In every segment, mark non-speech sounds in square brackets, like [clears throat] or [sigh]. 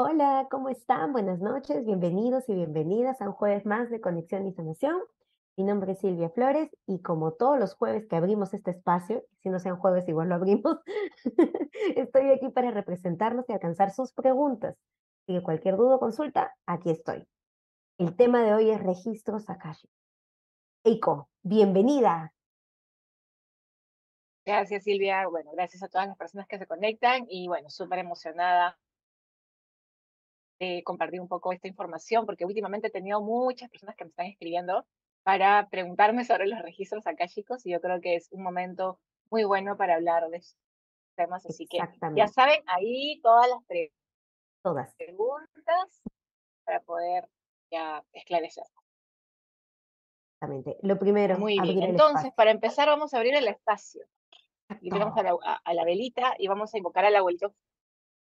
Hola, ¿cómo están? Buenas noches, bienvenidos y bienvenidas a un jueves más de Conexión y Sanación. Mi nombre es Silvia Flores y como todos los jueves que abrimos este espacio, si no sean jueves igual lo abrimos, [laughs] estoy aquí para representarnos y alcanzar sus preguntas. Si cualquier duda o consulta, aquí estoy. El tema de hoy es registros Akashi. Eiko, bienvenida. Gracias Silvia, bueno, gracias a todas las personas que se conectan y bueno, súper emocionada compartir un poco esta información, porque últimamente he tenido muchas personas que me están escribiendo para preguntarme sobre los registros akáshicos y yo creo que es un momento muy bueno para hablar de estos temas. Así que ya saben, ahí todas las todas. preguntas para poder ya esclarecer. Exactamente. Lo primero, muy bien. Entonces, para empezar, vamos a abrir el espacio. Y vamos a la, a la velita y vamos a invocar al abuelito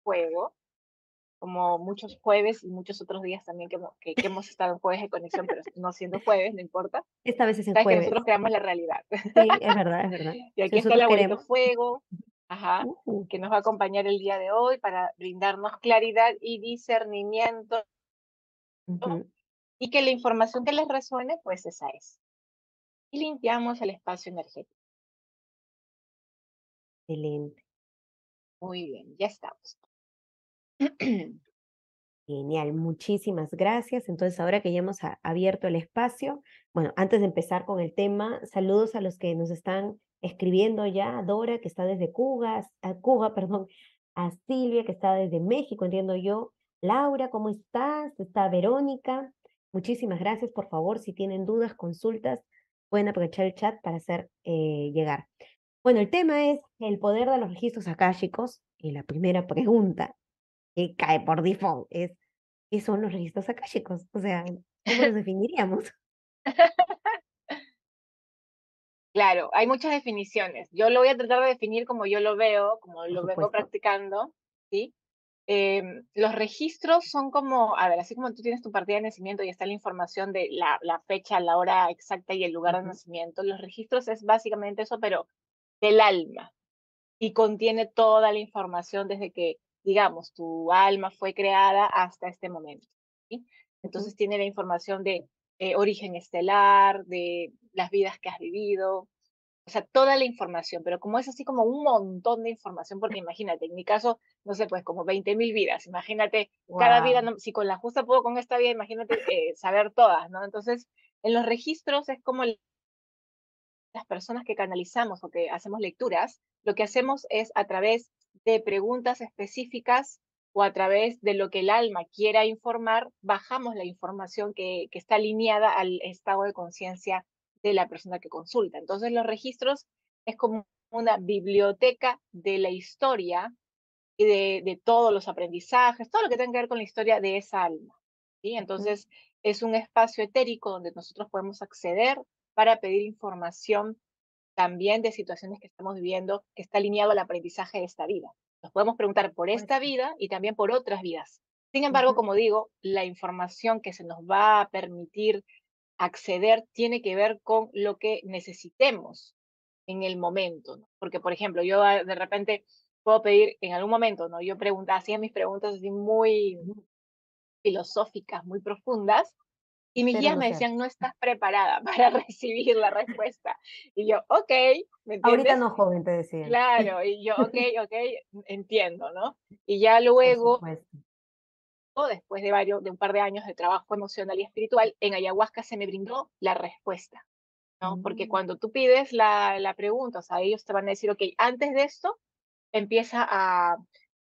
fuego como muchos jueves y muchos otros días también que, que, hemos estado en jueves de conexión, pero no siendo jueves, no importa. Esta vez es en jueves. que nosotros creamos la realidad. Sí, es verdad, es verdad. Y aquí está el abuelito fuego, ajá, que nos va a acompañar el día de hoy para brindarnos claridad y discernimiento. Y que la información que les resuene, pues esa es. Y limpiamos el espacio energético. Excelente. Muy bien, ya estamos. Genial, muchísimas gracias. Entonces, ahora que ya hemos abierto el espacio, bueno, antes de empezar con el tema, saludos a los que nos están escribiendo ya, a Dora, que está desde Cuba, a Cuba, [laughs] perdón, a Silvia, que está desde México, entiendo yo. Laura, ¿cómo estás? Está Verónica. Muchísimas gracias. Por favor, si tienen dudas, consultas, pueden aprovechar el chat para hacer eh, llegar. Bueno, el tema es el poder de los registros akáshicos. Y la primera pregunta que cae por default es, ¿qué son los registros akáshicos? O sea, ¿cómo los [laughs] definiríamos? Claro, hay muchas definiciones. Yo lo voy a tratar de definir como yo lo veo, como lo vengo practicando, ¿sí? Em, los registros son como, a ver, así como tú tienes tu partida de nacimiento y está la información de la, la fecha, la hora exacta y el lugar de nacimiento, los registros es básicamente eso, pero del alma. Y contiene toda la información desde que digamos, tu alma fue creada hasta este momento. Entonces tiene la información de eh, origen estelar, de las vidas que has vivido, o sea, toda la información, pero como es así como un montón de información, porque imagínate, en mi caso, no sé, pues como 20 mil vidas, imagínate, cada vida, si con la justa puedo con esta vida, imagínate eh, saber todas, ¿no? Entonces, en los registros es como las personas que canalizamos o que hacemos lecturas, lo que hacemos es a través de preguntas específicas o a través de lo que el alma quiera informar, bajamos la información que, que está alineada al estado de conciencia de la persona que consulta. Entonces los registros es como una biblioteca de la historia y de, de, todos los aprendizajes, todo lo que tenga que ver con la historia de esa alma. ¿sí? Entonces es un espacio etérico donde nosotros podemos acceder para pedir información también de situaciones que estamos viviendo que está alineado al aprendizaje de esta vida. Nos podemos preguntar por esta vida y también por otras vidas. Sin embargo, como digo, la información que se nos va a permitir acceder tiene que ver con lo que necesitemos en el momento. Porque, por ejemplo, yo ah, de repente puedo pedir en algún momento, ¿no? Yo preguntaba, hacía mis preguntas así muy filosóficas, muy profundas, y mis guías me decían, no estás preparada [laughs] para recibir la respuesta. Y yo, ok, ¿me Ahorita no, joven, te decía. Claro, y yo, ok, [laughs] ok, entiendo, ¿no? Y ya luego, después de varios, de un par de años de trabajo emocional y espiritual, en ayahuasca se me brindó la respuesta, ¿no? Porque mm. cuando tú pides la, la pregunta, o sea, ellos te van a decir, ok, antes de esto, empieza a,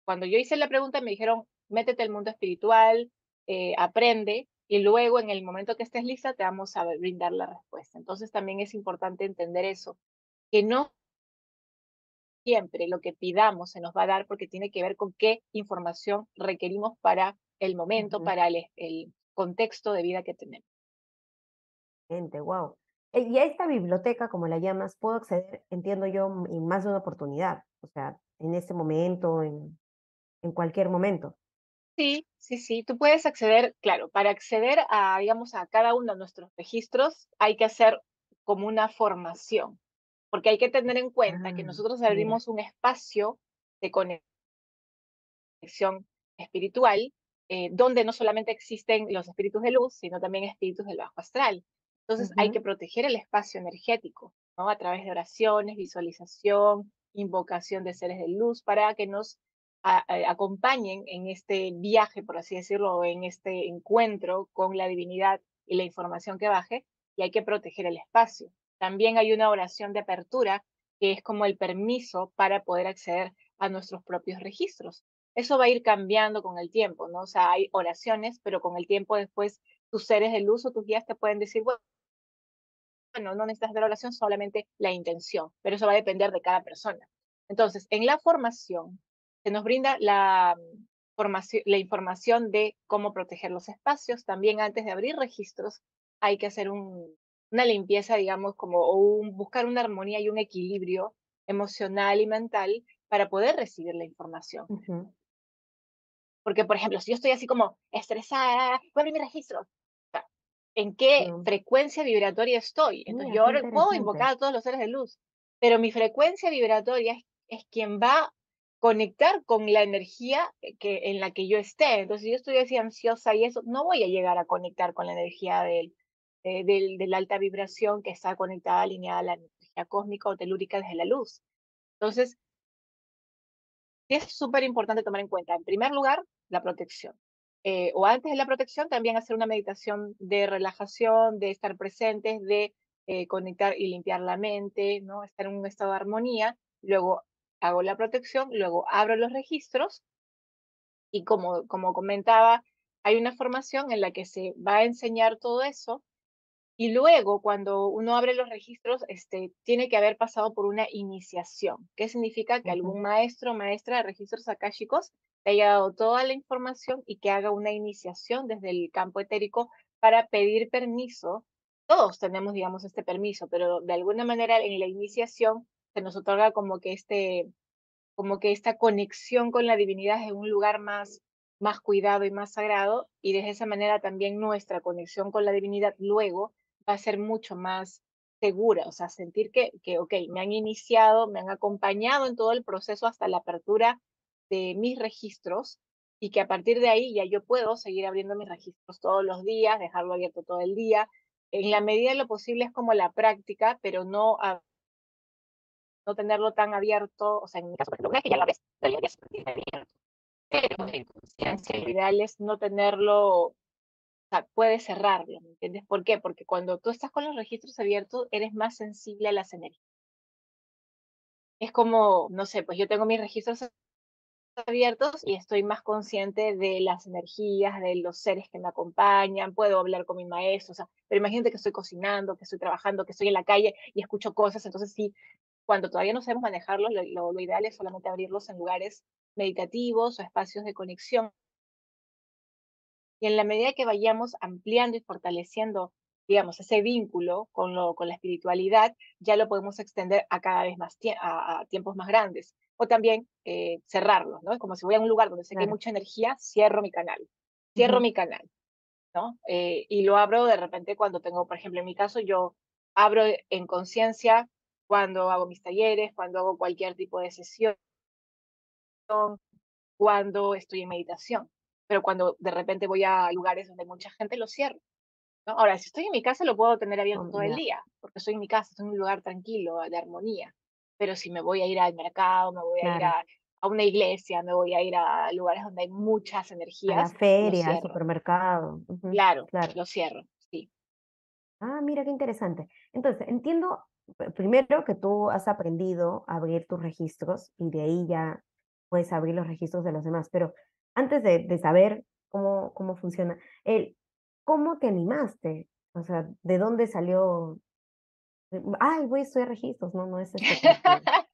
cuando yo hice la pregunta me dijeron, métete al mundo espiritual, eh, aprende, y luego en el momento que estés lista te vamos a brindar la respuesta. Entonces también es importante entender eso, que no siempre lo que pidamos se nos va a dar porque tiene que ver con qué información requerimos para el momento, para el, el, contexto de vida que tenemos. Gente, wow. Eh, y a esta biblioteca, como la llamas, puedo acceder, entiendo yo, en más de una oportunidad, o sea, en este momento, en, en cualquier momento. Sí, sí, sí. Tú puedes acceder, claro, para acceder a, digamos, a cada uno de nuestros registros hay que hacer como una formación, porque hay que tener en cuenta que ah, nosotros abrimos un espacio de conexión espiritual eh, donde no solamente existen los espíritus de luz, sino también espíritus del bajo astral. Entonces hay que proteger el espacio energético, ¿no? A través de oraciones, visualización, invocación de seres de luz, para que nos acompañen en este viaje, por así decirlo, en este encuentro con la divinidad y la información que baje, y hay que proteger el espacio. También hay una oración de apertura, que es como el permiso para poder acceder a nuestros propios registros. Eso va a ir cambiando con el tiempo, ¿no? O sea, hay oraciones, pero con el tiempo después tus seres de luz o tus guías te pueden decir, bueno, no necesitas de la oración, solamente la intención, pero eso va a depender de cada persona. Entonces, en la formación se nos brinda la, formación, la información de cómo proteger los espacios. También antes de abrir registros hay que hacer una limpieza, digamos, como o buscar una armonía y un equilibrio emocional y mental para poder recibir la información. Porque, por ejemplo, si yo estoy así como estresada, voy a abrir mi registro. ¿En qué frecuencia vibratoria estoy? Entonces, yo ahora puedo invocar a todos los seres de luz, pero mi frecuencia vibratoria es, es quien va conectar con la energía eh, que, en la que yo esté. Entonces, si yo estoy así ansiosa y eso, no voy a llegar a conectar con la energía del, eh, del, de la alta vibración que está conectada, alineada a la energía cósmica o telúrica desde la luz. Entonces, es súper importante tomar en cuenta, en primer lugar, la protección. Eh, o antes de la protección, también hacer una meditación de relajación, de estar presentes, de conectar y limpiar la mente, ¿no? estar en un estado de armonía. Luego, hago la protección, luego abro los registros y como, como comentaba, hay una formación en la que se va a enseñar todo eso y luego cuando uno abre los registros, este, tiene que haber pasado por una iniciación. ¿Qué significa? Que algún maestro o maestra de registros akáshicos te haya dado toda la información y que haga una iniciación desde el campo etérico para pedir permiso. Todos tenemos, digamos, este permiso, pero de alguna manera en la iniciación se nos otorga como que este, como que esta conexión con la divinidad en un lugar más, más cuidado y más sagrado, y de esa manera también nuestra conexión con la divinidad luego va a ser mucho más segura, o sea, sentir que, que, ok, me han iniciado, me han acompañado en todo el proceso hasta la apertura de mis registros y que a partir de ahí ya yo puedo seguir abriendo mis registros todos los días, dejarlo abierto todo el día. En la medida de lo posible es como la práctica, pero no no tenerlo tan abierto, o sea, en mi caso, lo que ya lo ves, debería abierto. Pero en conciencia, lo ideal es no tenerlo, o sea, puedes cerrarlo, ¿me entiendes? ¿Por qué? Porque cuando tú estás con los registros abiertos, eres más sensible a las energías. Es como, no sé, pues yo tengo mis registros abiertos y estoy más consciente de las energías, de los seres que me acompañan, puedo hablar con mi maestro, o sea, pero imagínate que estoy cocinando, que estoy trabajando, que estoy en la calle y escucho cosas, entonces sí, cuando todavía no sabemos manejarlos, lo, ideal es solamente abrirlos en lugares meditativos o espacios de conexión. Y en la medida que vayamos ampliando y fortaleciendo, digamos, ese vínculo con, lo, con la espiritualidad, ya lo podemos extender a cada vez más a, tiempos más grandes. O también eh, cerrarlos, ¿no? Es como si voy a un lugar donde sé que hay mucha energía, cierro mi canal. Cierro mi canal, ¿no? Eh, y lo abro de repente cuando tengo, por ejemplo, en mi caso, yo abro en conciencia cuando hago mis talleres, cuando hago cualquier tipo de sesión, cuando estoy en meditación. Pero cuando de repente voy a lugares donde mucha gente, lo cierro. ¿no? Ahora, si estoy en mi casa, lo puedo tener abierto todo el día, porque estoy en mi casa, estoy en un lugar tranquilo, de armonía. Pero si me voy a ir al mercado, me voy a ir a, una iglesia, me voy a ir a lugares donde hay muchas energías. A la feria, al supermercado. claro, claro, lo cierro, sí. Ah, mira qué interesante. Entonces, entiendo primero que tú has aprendido a abrir tus registros y de ahí ya puedes abrir los registros de los demás, pero antes de, saber cómo, cómo funciona, el, ¿cómo te animaste? O sea, ¿de dónde salió? Ay, voy a estudiar registros, no, no es esto. [laughs]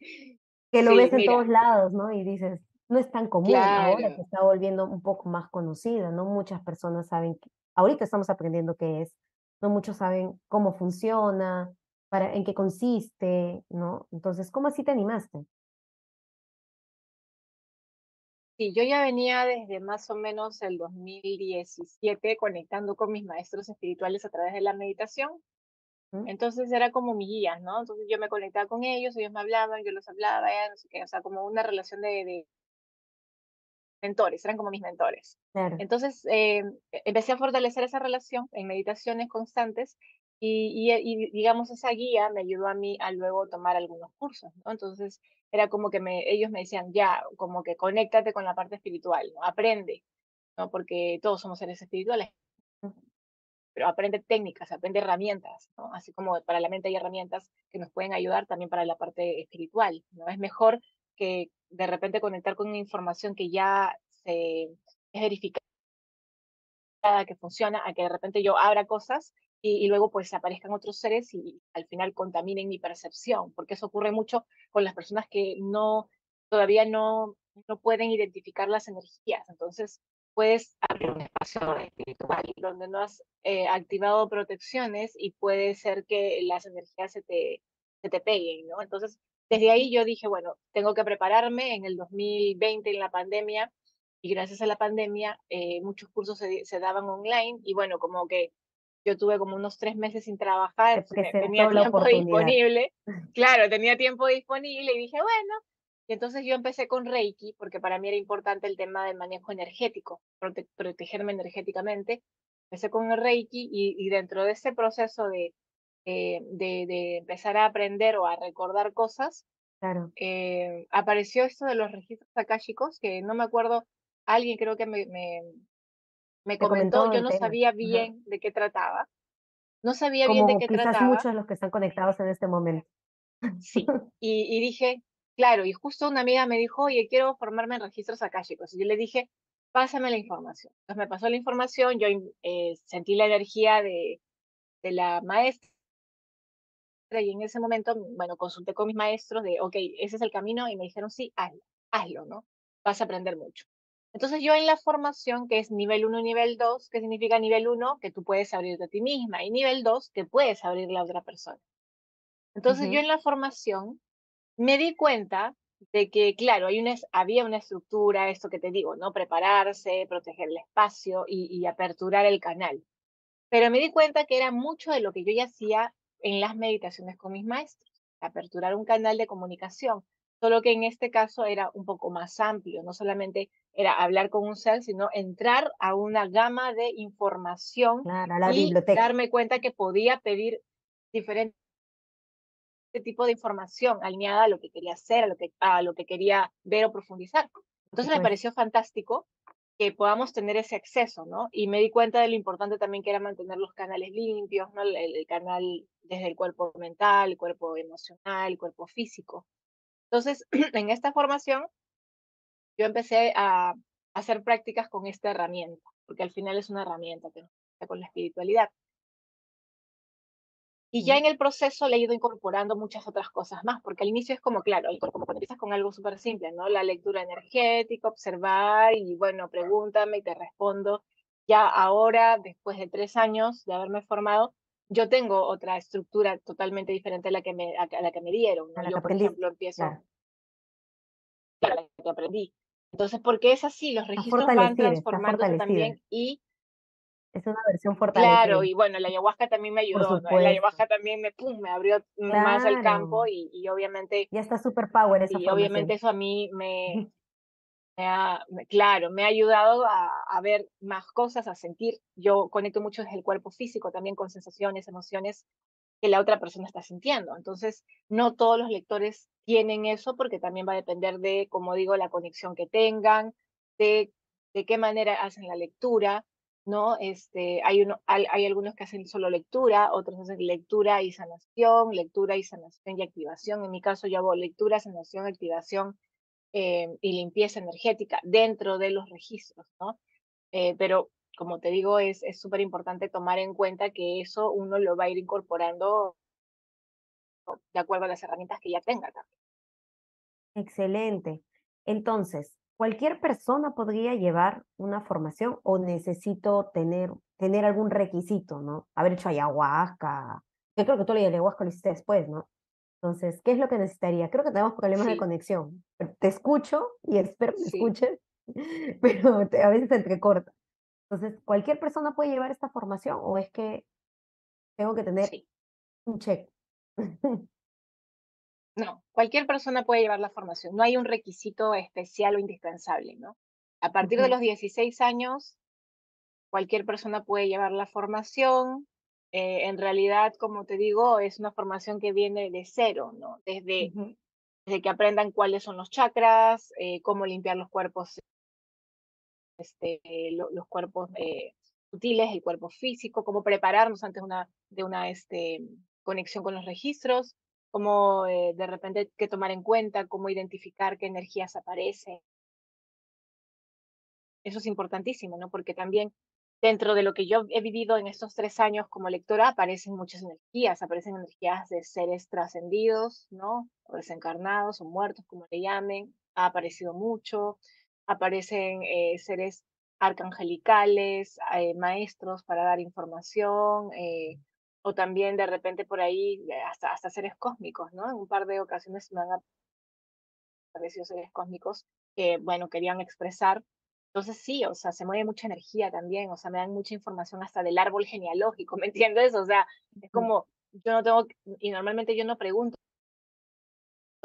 Que, lo ves en todos lados, ¿no? Y dices, no es tan común ahora que está volviendo un poco más conocida, ¿no? Muchas personas saben, que, ahorita estamos aprendiendo qué es, no muchos saben cómo funciona, para, en qué consiste, ¿no? Entonces, ¿cómo así te animaste? Sí, yo ya venía desde más o menos el 2017 conectando con mis maestros espirituales a través de la meditación. Entonces era como mi guía, ¿no? Entonces yo me conectaba con ellos, ellos me hablaban, yo los hablaba, ya no sé qué, o sea, como una relación de, mentores, eran como mis mentores. Claro. Entonces, eh, empecé a fortalecer esa relación en meditaciones constantes y, y, digamos, esa guía me ayudó a mí a luego tomar algunos cursos, ¿no? Entonces, era como que me, ellos me decían, ya, como que conéctate con la parte espiritual, ¿no? Aprende, ¿no? Porque todos somos seres espirituales, pero aprende técnicas, aprende herramientas, ¿no? Así como para la mente hay herramientas que nos pueden ayudar también para la parte espiritual, ¿no? Es mejor que de repente conectar con información que ya se es verificada, que funciona, a que de repente yo abra cosas y, luego pues aparezcan otros seres y al final contaminen mi percepción, porque eso ocurre mucho con las personas que no, todavía no, no pueden identificar las energías. Entonces, puedes abrir un espacio espiritual donde no has eh, activado protecciones y puede ser que las energías se te, se te peguen, ¿no? Entonces, desde ahí yo dije, bueno, tengo que prepararme en el 2020 en la pandemia y gracias a la pandemia eh, muchos cursos se, se, daban online y bueno, como que yo tuve como unos tres meses sin trabajar, tenía tiempo [laughs] disponible, [laughs] claro, tenía tiempo disponible y dije, bueno, y entonces yo empecé con Reiki, porque para mí era importante el tema del manejo energético, protegerme energéticamente. Empecé con el Reiki y, dentro de ese proceso de, eh, de, de, empezar a aprender o a recordar cosas, claro. Eh, apareció esto de los registros akáshicos, que no me acuerdo, alguien creo que me, me, me comentó, yo no sabía bien de qué trataba. No sabía bien de qué trataba. muchos de los que están conectados en este momento. Sí, [laughs] y, y dije, Claro, y justo una amiga me dijo, oye, quiero formarme en registros akáshicos. Y yo le dije, pásame la información. Entonces me pasó la información, yo eh, sentí la energía de, de la maestra y en ese momento, bueno, consulté con mis maestros de, ok, ese es el camino y me dijeron, sí, hazlo, hazlo, ¿no? Vas a aprender mucho. Entonces yo en la formación, que es nivel 1 y nivel 2, ¿qué significa nivel 1? Que tú puedes abrirte a ti misma y nivel 2, que puedes abrirle a otra persona. Entonces yo en la formación me di cuenta de que, claro, hay una, había una estructura, esto que te digo, ¿no? Prepararse, proteger el espacio y, aperturar el canal. Pero me di cuenta que era mucho de lo que yo ya hacía en las meditaciones con mis maestros, aperturar un canal de comunicación, solo que en este caso era un poco más amplio, no solamente era hablar con un ser, sino entrar a una gama de información y darme cuenta que podía pedir diferentes este tipo de información alineada a lo que quería hacer, a lo que, a lo que quería ver o profundizar. Entonces me pareció fantástico que podamos tener ese acceso, ¿no? Y me di cuenta de lo importante también que era mantener los canales limpios, ¿no? El, canal desde el cuerpo mental, el cuerpo emocional, el cuerpo físico. Entonces, [clears throat] en esta formación, yo empecé a hacer prácticas con esta herramienta, porque al final es una herramienta que nos con la espiritualidad. Y ya en el proceso le he ido incorporando muchas otras cosas más, porque al inicio es como, claro, como cuando empiezas con algo súper simple, ¿no? La lectura energética, observar y, bueno, pregúntame y te respondo. Ya ahora, después de tres años de haberme formado, yo tengo otra estructura totalmente diferente a la que me, a la que me dieron. Yo, por ejemplo, empiezo... Claro. la que aprendí. Entonces, porque es así, los registros van transformándose también y es una versión fortalecida. Claro, y bueno, la ayahuasca también me ayudó, ¿no? La ayahuasca también me, pum, me abrió más el campo y, y obviamente... Ya está super power esa Y obviamente eso a mí me, me ha, claro, me ha ayudado a, a, ver más cosas, a sentir. Yo conecto mucho desde el cuerpo físico, también con sensaciones, emociones que la otra persona está sintiendo. Entonces, no todos los lectores tienen eso porque también va a depender de, como digo, la conexión que tengan, de, de qué manera hacen la lectura ¿no? Este, hay, uno, hay, algunos que hacen solo lectura, otros hacen lectura y sanación, lectura y sanación y activación. En mi caso yo hago lectura, sanación, activación eh, y limpieza energética dentro de los registros, ¿no? Eh, pero como te digo, es súper importante tomar en cuenta que eso uno lo va a ir incorporando de acuerdo a las herramientas que ya tenga también. Excelente. Entonces, ¿Cualquier persona podría llevar una formación o necesito tener, tener algún requisito, ¿no? Haber hecho ayahuasca. Yo creo que tú la ayahuasca lo hiciste después, ¿no? Entonces, ¿qué es lo que necesitaría? Creo que tenemos problemas de conexión. Te escucho y espero que me escuches, [laughs] pero a veces te entrecorta. Entonces, ¿cualquier persona puede llevar esta formación o es que tengo que tener un check? [laughs] No, cualquier persona puede llevar la formación, no hay un requisito especial o indispensable, ¿no? A partir de los 16 años, cualquier persona puede llevar la formación. Eh, en realidad, como te digo, es una formación que viene de cero, ¿no? Desde, desde que aprendan cuáles son los chakras, eh, cómo limpiar los cuerpos, este, los cuerpos eh, sutiles, el cuerpo físico, cómo prepararnos antes de una este, conexión con los registros, cómo de repente qué tomar en cuenta, cómo identificar qué energías aparecen. Eso es importantísimo, ¿no? Porque también dentro de lo que yo he vivido en estos tres años como lectora, aparecen muchas energías, aparecen energías de seres trascendidos, ¿no? O desencarnados o muertos, como le llamen, ha aparecido mucho, aparecen eh, seres arcangelicales, eh, maestros para dar información, eh, o también de repente por ahí hasta, hasta seres cósmicos, ¿no? En un par de ocasiones me han aparecido seres cósmicos que, bueno, querían expresar entonces sí, o sea, se mueve mucha energía también, o sea, me dan mucha información hasta del árbol genealógico, [laughs] ¿me entiendes? O sea, es como, yo no tengo, y normalmente yo no pregunto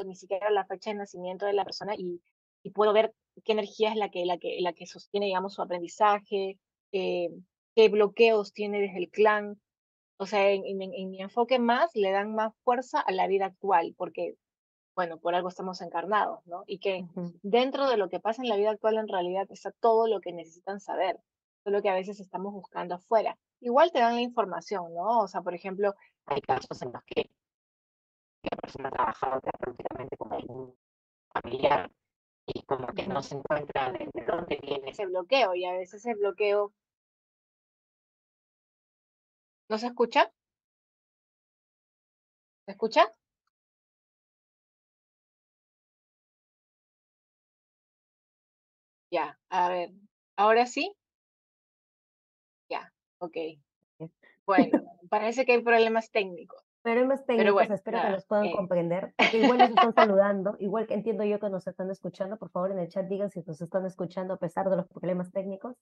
ni siquiera la fecha de nacimiento de la persona y, y puedo ver qué energía es la que, la que, la que sostiene, digamos, su aprendizaje, eh, qué bloqueos tiene desde el clan. O sea, en, en mi enfoque más le dan más fuerza a la vida actual, porque bueno, por algo estamos encarnados, ¿no? Y que dentro de lo que pasa en la vida actual en realidad está todo lo que necesitan saber, todo lo que a veces estamos buscando afuera. Igual te dan la información, ¿no? O sea, por ejemplo, hay casos en los que la persona ha trabajado terapéuticamente con algún familiar y como que no se encuentra de, dónde viene ese bloqueo y a veces ese bloqueo ¿No se escucha? ¿Se escucha? Ya, a ver, ¿ahora sí? Ya, ok. [laughs] Bueno, parece que hay problemas técnicos. Problemas técnicos, espero que los puedan eh. comprender, igual nos están saludando, igual que entiendo yo que nos están escuchando, por favor en el chat digan si nos están escuchando a pesar de los problemas técnicos.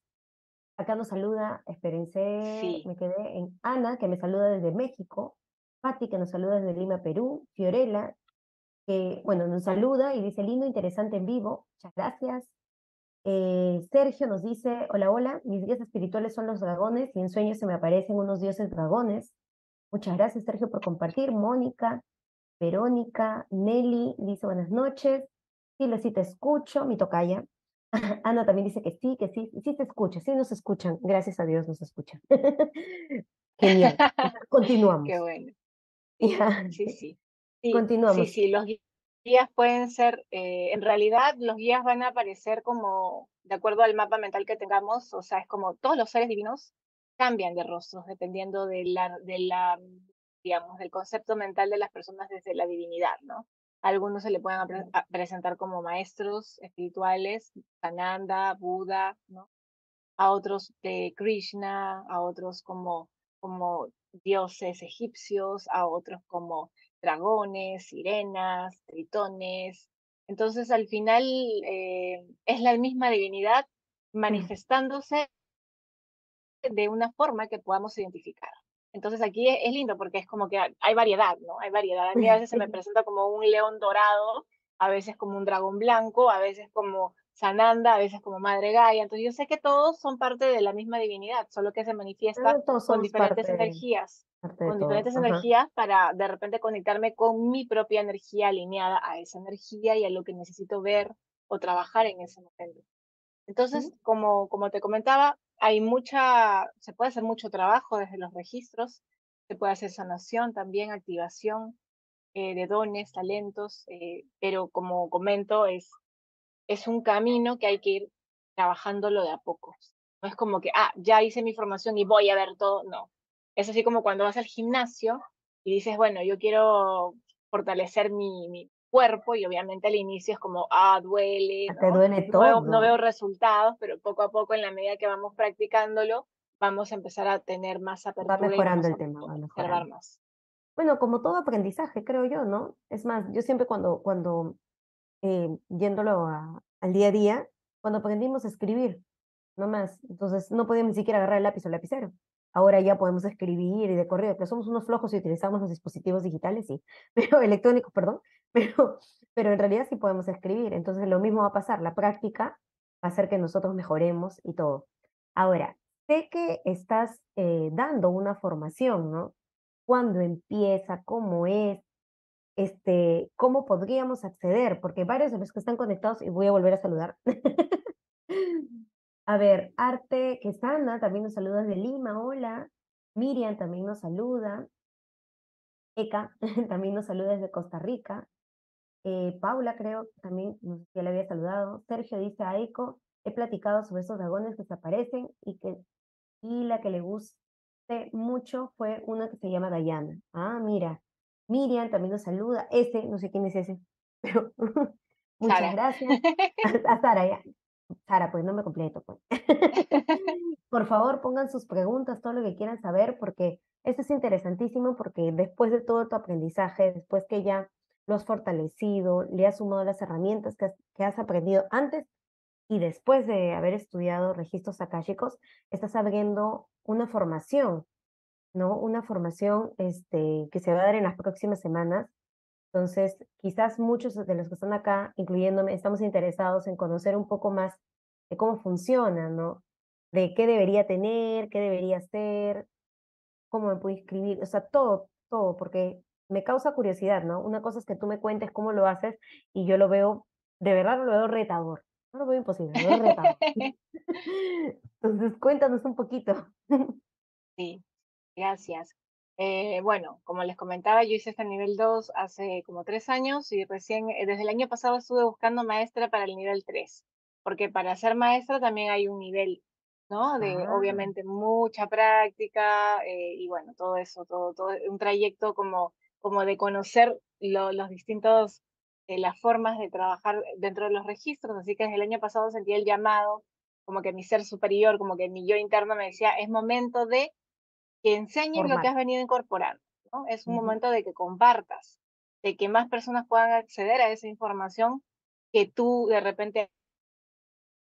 Acá nos saluda, espérense, me quedé en Ana, que me saluda desde México, Patti, que nos saluda desde Lima, Perú, Fiorella, que, bueno, nos saluda y dice, lindo, interesante en vivo, muchas gracias. Eh, Sergio nos dice, hola, hola, mis guías espirituales son los dragones y en sueños se me aparecen unos dioses dragones. Muchas gracias, Sergio, por compartir. Mónica, Verónica, Nelly dice buenas noches. Sí, sí te escucho, mi tocaya. [laughs] Ana también dice que sí, que sí, sí te escucha, sí nos escuchan. Gracias a Dios nos escuchan. [laughs] Genial. [laughs] Continuamos. Qué bueno. Sí, sí. sí. Continuamos. Sí, sí, los guías pueden ser, eh, en realidad los guías van a aparecer como, de acuerdo al mapa mental que tengamos, o sea, es como todos los seres divinos cambian de rostros dependiendo de la, de la, digamos, del concepto mental de las personas desde la divinidad, ¿no? algunos se le pueden presentar como maestros espirituales, Sananda, Buda, ¿no? A otros de Krishna, a otros como, como dioses egipcios, a otros como dragones, sirenas, tritones. Entonces, al final eh, es la misma divinidad manifestándose de una forma que podamos identificar. Entonces aquí es, lindo porque es como que hay variedad, ¿no? Hay variedad. A mí a [laughs] veces se me presenta como un león dorado, a veces como un dragón blanco, a veces como Sananda, a veces como Madre Gaia. Entonces yo sé que todos son parte de la misma divinidad, solo que se manifiesta con diferentes energías con diferentes energías para de repente conectarme con mi propia energía alineada a esa energía y a lo que necesito ver o trabajar en ese momento. Entonces, como, como te comentaba, hay mucha, se puede hacer mucho trabajo desde los registros, se puede hacer sanación también, activación eh, de dones, talentos, eh, pero como comento, es, es un camino que hay que ir trabajándolo de a poco. No es como que, ah, ya hice mi formación y voy a ver todo, no. Es así como cuando vas al gimnasio y dices, bueno, yo quiero fortalecer mi, mi cuerpo y obviamente al inicio es como, ah, duele. ¿no? Te duele todo. No veo, resultados, pero poco a poco en la medida que vamos practicándolo, vamos a empezar a tener más apertura. Va mejorando el tema, va mejorando. más. Bueno, como todo aprendizaje, creo yo, ¿no? Es más, yo siempre cuando, cuando eh, yéndolo al día a día, cuando aprendimos a escribir, no más, entonces no podíamos ni siquiera agarrar el lápiz o el lapicero. Ahora ya podemos escribir y de correo, que somos unos flojos y utilizamos los dispositivos digitales, sí, [laughs] pero electrónicos, perdón, [laughs] pero, pero en realidad sí podemos escribir. Entonces lo mismo va a pasar, la práctica a hacer que nosotros mejoremos y todo. Ahora, sé que estás eh, dando una formación, ¿no? ¿Cuándo empieza? ¿Cómo es? Este, ¿Cómo podríamos acceder? Porque varios de los que están conectados, y voy a volver a saludar. [laughs] a ver, Arte Quesana también nos saluda de Lima, hola. Miriam también nos saluda. Eka [laughs] también nos saluda desde Costa Rica. Eh, Paula, creo, también ya le había saludado. Sergio dice a Eco, he platicado sobre esos dragones que se aparecen y que y la que le guste mucho fue una que se llama Dayana. Ah, mira. Miriam también nos saluda. Ese, no sé quién es ese, [laughs] pero muchas gracias. [laughs] A, Sara, ya. Sara, pues no me completo, pues. [laughs] [laughs] Por favor, pongan sus preguntas, todo lo que quieran saber, porque esto es interesantísimo, porque después de todo tu aprendizaje, después que ya lo has fortalecido, le has sumado las herramientas que has, que has aprendido antes y después de haber estudiado registros akáshicos, estás abriendo una formación, ¿no? Una formación este, que se va a dar en las próximas semanas. Entonces, quizás muchos de los que están acá, incluyéndome, estamos interesados en conocer un poco más de cómo funciona, ¿no? De qué debería tener, qué debería hacer, cómo me puedo inscribir, o sea, todo, todo, porque me causa curiosidad, ¿no? Una cosa es que tú me cuentes cómo lo haces y yo lo veo, de verdad lo veo retador. No lo veo imposible, lo veo retador. [laughs] [laughs] Entonces, cuéntanos un poquito. Sí, gracias. Eh, bueno, como les comentaba, yo hice este nivel 2 hace como tres años y recién, eh, desde el año pasado estuve buscando maestra para el nivel 3, porque para ser maestra también hay un nivel, ¿no? De Ah, obviamente mucha práctica eh, y bueno, todo eso, todo, todo un trayecto como, como de conocer los distintos, las formas de trabajar dentro de los registros, así que desde el año pasado sentí el llamado, como que mi ser superior, como que mi yo interno me decía, es momento de que enseñes lo que has venido incorporando, ¿no? Es un momento de que compartas, de que más personas puedan acceder a esa información que tú de repente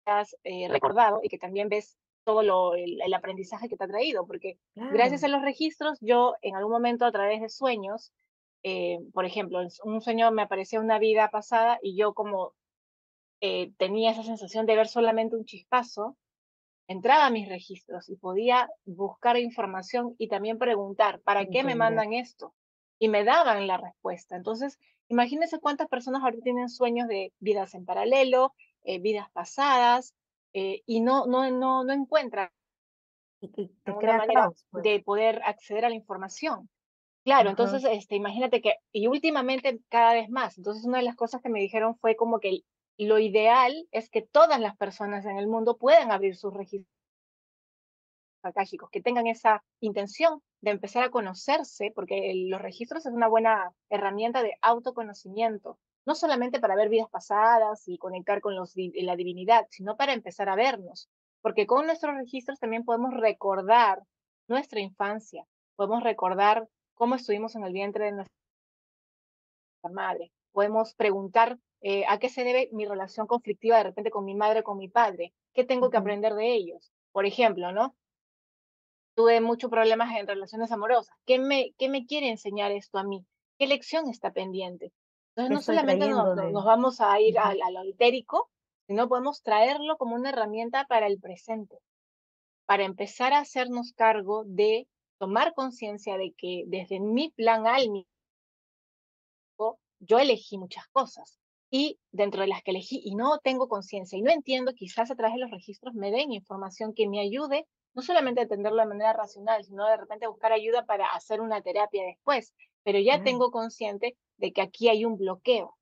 has eh, recordado y que también ves todo lo, el, aprendizaje que te ha traído, porque gracias a los registros, yo en algún momento a través de sueños, eh, por ejemplo, un sueño me aparecía una vida pasada y yo como eh, tenía esa sensación de ver solamente un chispazo, entraba a mis registros y podía buscar información y también preguntar, ¿para qué me mandan esto? Y me daban la respuesta. Entonces, imagínense cuántas personas ahorita tienen sueños de vidas en paralelo, eh, vidas pasadas, eh, y no, no, no, no encuentran una manera pues. de poder acceder a la información. Claro, entonces, este, imagínate que, y últimamente cada vez más, entonces una de las cosas que me dijeron fue como que lo ideal es que todas las personas en el mundo puedan abrir sus registros que tengan esa intención de empezar a conocerse, porque los registros es una buena herramienta de autoconocimiento, no solamente para ver vidas pasadas y conectar con los, la divinidad, sino para empezar a vernos, porque con nuestros registros también podemos recordar nuestra infancia, podemos recordar cómo estuvimos en el vientre de nuestra madre, podemos preguntar eh, a qué se debe mi relación conflictiva de repente con mi madre o con mi padre, qué tengo que aprender de ellos. Por ejemplo, ¿no? Tuve muchos problemas en relaciones amorosas. ¿Qué me, qué me quiere enseñar esto a mí? ¿Qué lección está pendiente? Entonces, no solamente nos, nos, vamos a ir al, al altérico, sino podemos traerlo como una herramienta para el presente, para empezar a hacernos cargo de tomar conciencia de que desde mi plan álmico yo elegí muchas cosas y dentro de las que elegí y no tengo conciencia y no entiendo, quizás a través de los registros me den información que me ayude no solamente a entenderlo de manera racional, sino de repente buscar ayuda para hacer una terapia después, pero ya tengo consciente de que aquí hay un bloqueo.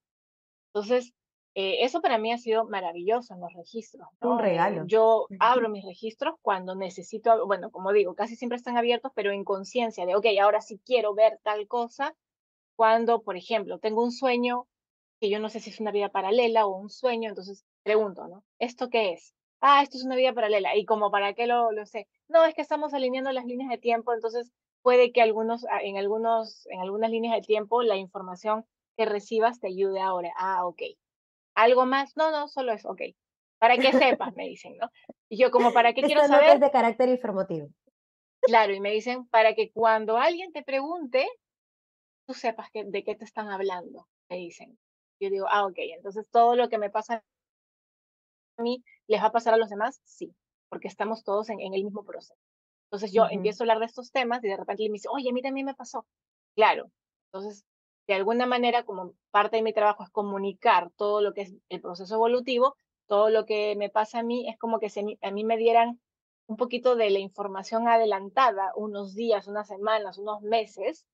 Entonces, eh, eso para mí ha sido maravilloso en los registros. Un regalo. yo abro mis registros cuando necesito, bueno, como digo, casi siempre están abiertos, pero en conciencia de, ok, ahora sí quiero ver tal cosa, cuando, por ejemplo, tengo un sueño que yo no sé si es una vida paralela o un sueño, entonces pregunto, ¿no? ¿Esto qué es? Ah, esto es una vida paralela. ¿Y como para qué lo, lo sé? No, es que estamos alineando las líneas de tiempo, entonces puede que algunos, ah, en, algunos, en algunas líneas de tiempo la información que recibas te ayude ahora. Ah, ok. ¿Algo más? No, no, solo es ok. Para que sepas, [laughs] me dicen, ¿no? Y yo como, ¿para qué quiero saber? es de carácter informativo. Claro, y me dicen, para que cuando alguien te pregunte, tú sepas que, de qué te están hablando, me dicen. Yo digo, ah, ok, entonces todo lo que me pasa a mí, ¿les va a pasar a los demás? Sí, porque estamos todos en, el mismo proceso. Entonces yo empiezo a hablar de estos temas y de repente me dice, oye, a mí también me pasó. Claro, entonces de alguna manera, como parte de mi trabajo es comunicar todo lo que es el proceso evolutivo, todo lo que me pasa a mí es como que si a mí me dieran un poquito de la información adelantada, unos días, unas semanas, unos meses,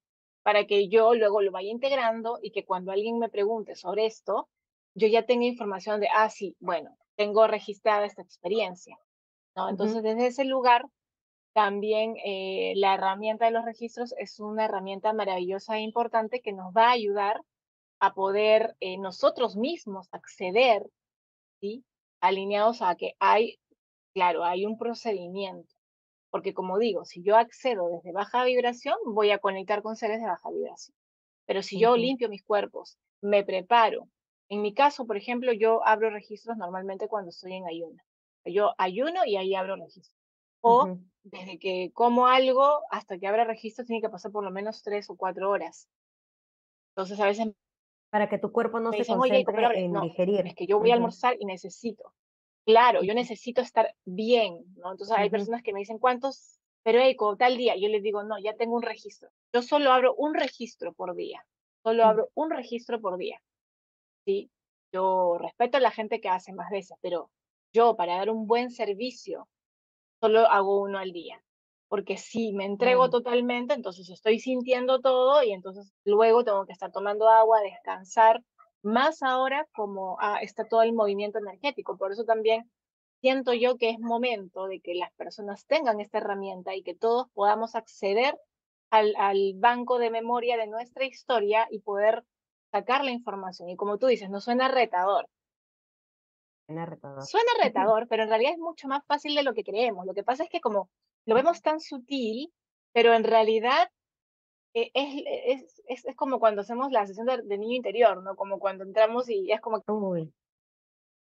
para que yo luego lo vaya integrando y que cuando alguien me pregunte sobre esto, yo ya tenga información de, ah, sí, bueno, tengo registrada esta experiencia. ¿no? Entonces, desde ese lugar, también eh, la herramienta de los registros es una herramienta maravillosa e importante que nos va a ayudar a poder eh, nosotros mismos acceder, ¿sí? alineados a que hay, claro, hay un procedimiento. Porque como digo, si yo accedo desde baja vibración, voy a conectar con seres de baja vibración. Pero si yo limpio mis cuerpos, me preparo. En mi caso, por ejemplo, yo abro registros normalmente cuando estoy en ayuno. Yo ayuno y ahí abro registros. O desde que como algo hasta que abra registros tiene que pasar por lo menos tres o cuatro horas. Entonces a veces... Para que tu cuerpo no se concentre en digerir. Es que yo voy a almorzar y necesito. Claro, yo necesito estar bien, ¿no? Entonces hay personas que me dicen, ¿cuántos? Pero Eco, tal día. Yo les digo, no, ya tengo un registro. Yo solo abro un registro por día. Solo abro un registro por día. ¿Sí? Yo respeto a la gente que hace más veces, pero yo para dar un buen servicio solo hago uno al día. Porque si me entrego totalmente, entonces estoy sintiendo todo y entonces luego tengo que estar tomando agua, descansar, más ahora como ah, está todo el movimiento energético. Por eso también siento yo que es momento de que las personas tengan esta herramienta y que todos podamos acceder al, al banco de memoria de nuestra historia y poder sacar la información. Y como tú dices, no suena retador, Suena retador. Suena [laughs] retador, pero en realidad es mucho más fácil de lo que creemos. Lo que pasa es que como lo vemos tan sutil, pero en realidad eh, es, es, es, como cuando hacemos la sesión de, niño interior, ¿no? Como cuando entramos y es como Uy,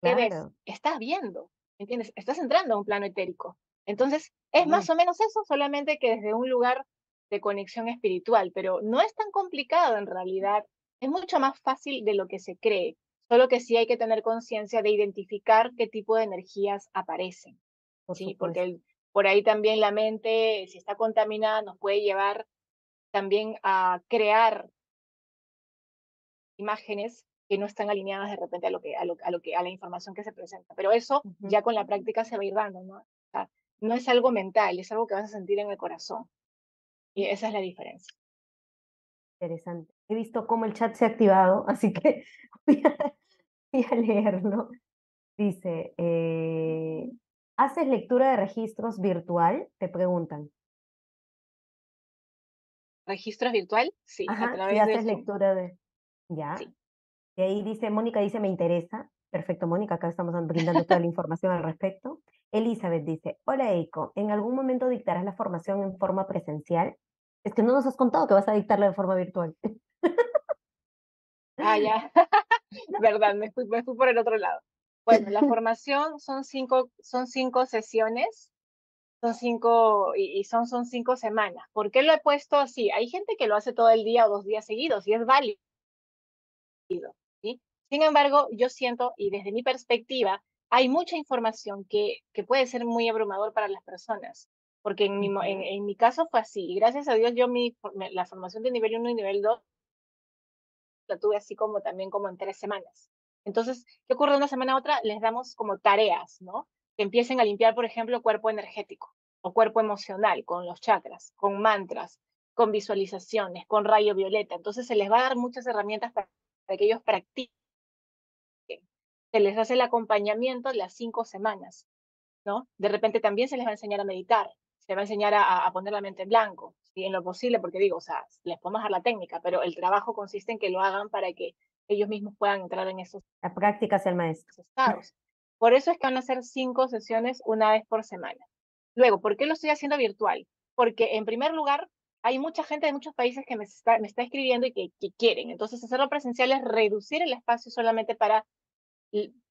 claro. Estás viendo, ¿entiendes? Estás entrando a un plano etérico. Entonces, es más o menos eso, solamente que desde un lugar de conexión espiritual, pero no es tan complicado en realidad. Es mucho más fácil de lo que se cree. Solo que sí hay que tener conciencia de identificar qué tipo de energías aparecen. sí, porque por ahí también la mente, si está contaminada, nos puede llevar también a crear imágenes que no están alineadas de repente a lo que a lo, a lo que a la información que se presenta. Pero eso ya con la práctica se va a ir dando, ¿no? no es algo mental, es algo que vas a sentir en el corazón. Y esa es la diferencia. Interesante. He visto cómo el chat se ha activado, [laughs] así que voy a, leerlo. Dice, eh, ¿haces lectura de registros virtual? Te preguntan. ¿Registros virtual? Sí, a través haces lectura de... Ya. Y ahí dice, Mónica dice, me interesa. Perfecto, Mónica, acá estamos brindando toda la información al respecto. Elizabeth dice, hola Eiko, ¿en algún momento dictarás la formación en forma presencial? Es que no nos has contado que vas a dictarla de forma virtual. Ah, ya. [laughs] Verdad, me fui, me fui por el otro lado. Bueno, la formación son cinco, son cinco sesiones, son cinco, y, son, son cinco semanas. ¿Por qué lo he puesto así? Hay gente que lo hace todo el día o dos días seguidos y es válido. ¿sí? Sin embargo, yo siento, y desde mi perspectiva, hay mucha información que, que puede ser muy abrumador para las personas. Porque en mi, en, en mi caso fue así. Y gracias a Dios, yo mi, la formación de nivel 1 y nivel 2 la tuve así como también como en tres semanas. Entonces, ¿qué ocurre de una semana a otra? Les damos como tareas, ¿no? Que empiecen a limpiar, por ejemplo, cuerpo energético o cuerpo emocional con los chakras, con mantras, con visualizaciones, con rayo violeta. Entonces, se les va a dar muchas herramientas para, que ellos practiquen. Se les hace el acompañamiento las cinco semanas, ¿no? De repente también se les va a enseñar a meditar, se va a enseñar a, poner la mente en blanco, ¿sí? en lo posible, porque digo, o sea, les podemos dar la técnica, pero el trabajo consiste en que lo hagan para que ellos mismos puedan entrar en esos, la práctica hacia el maestro. estados. Por eso es que van a hacer cinco sesiones una vez por semana. Luego, ¿por qué lo estoy haciendo virtual? Porque en primer lugar, hay mucha gente de muchos países que me está, me está escribiendo y que, que quieren. Entonces, hacerlo presencial es reducir el espacio solamente para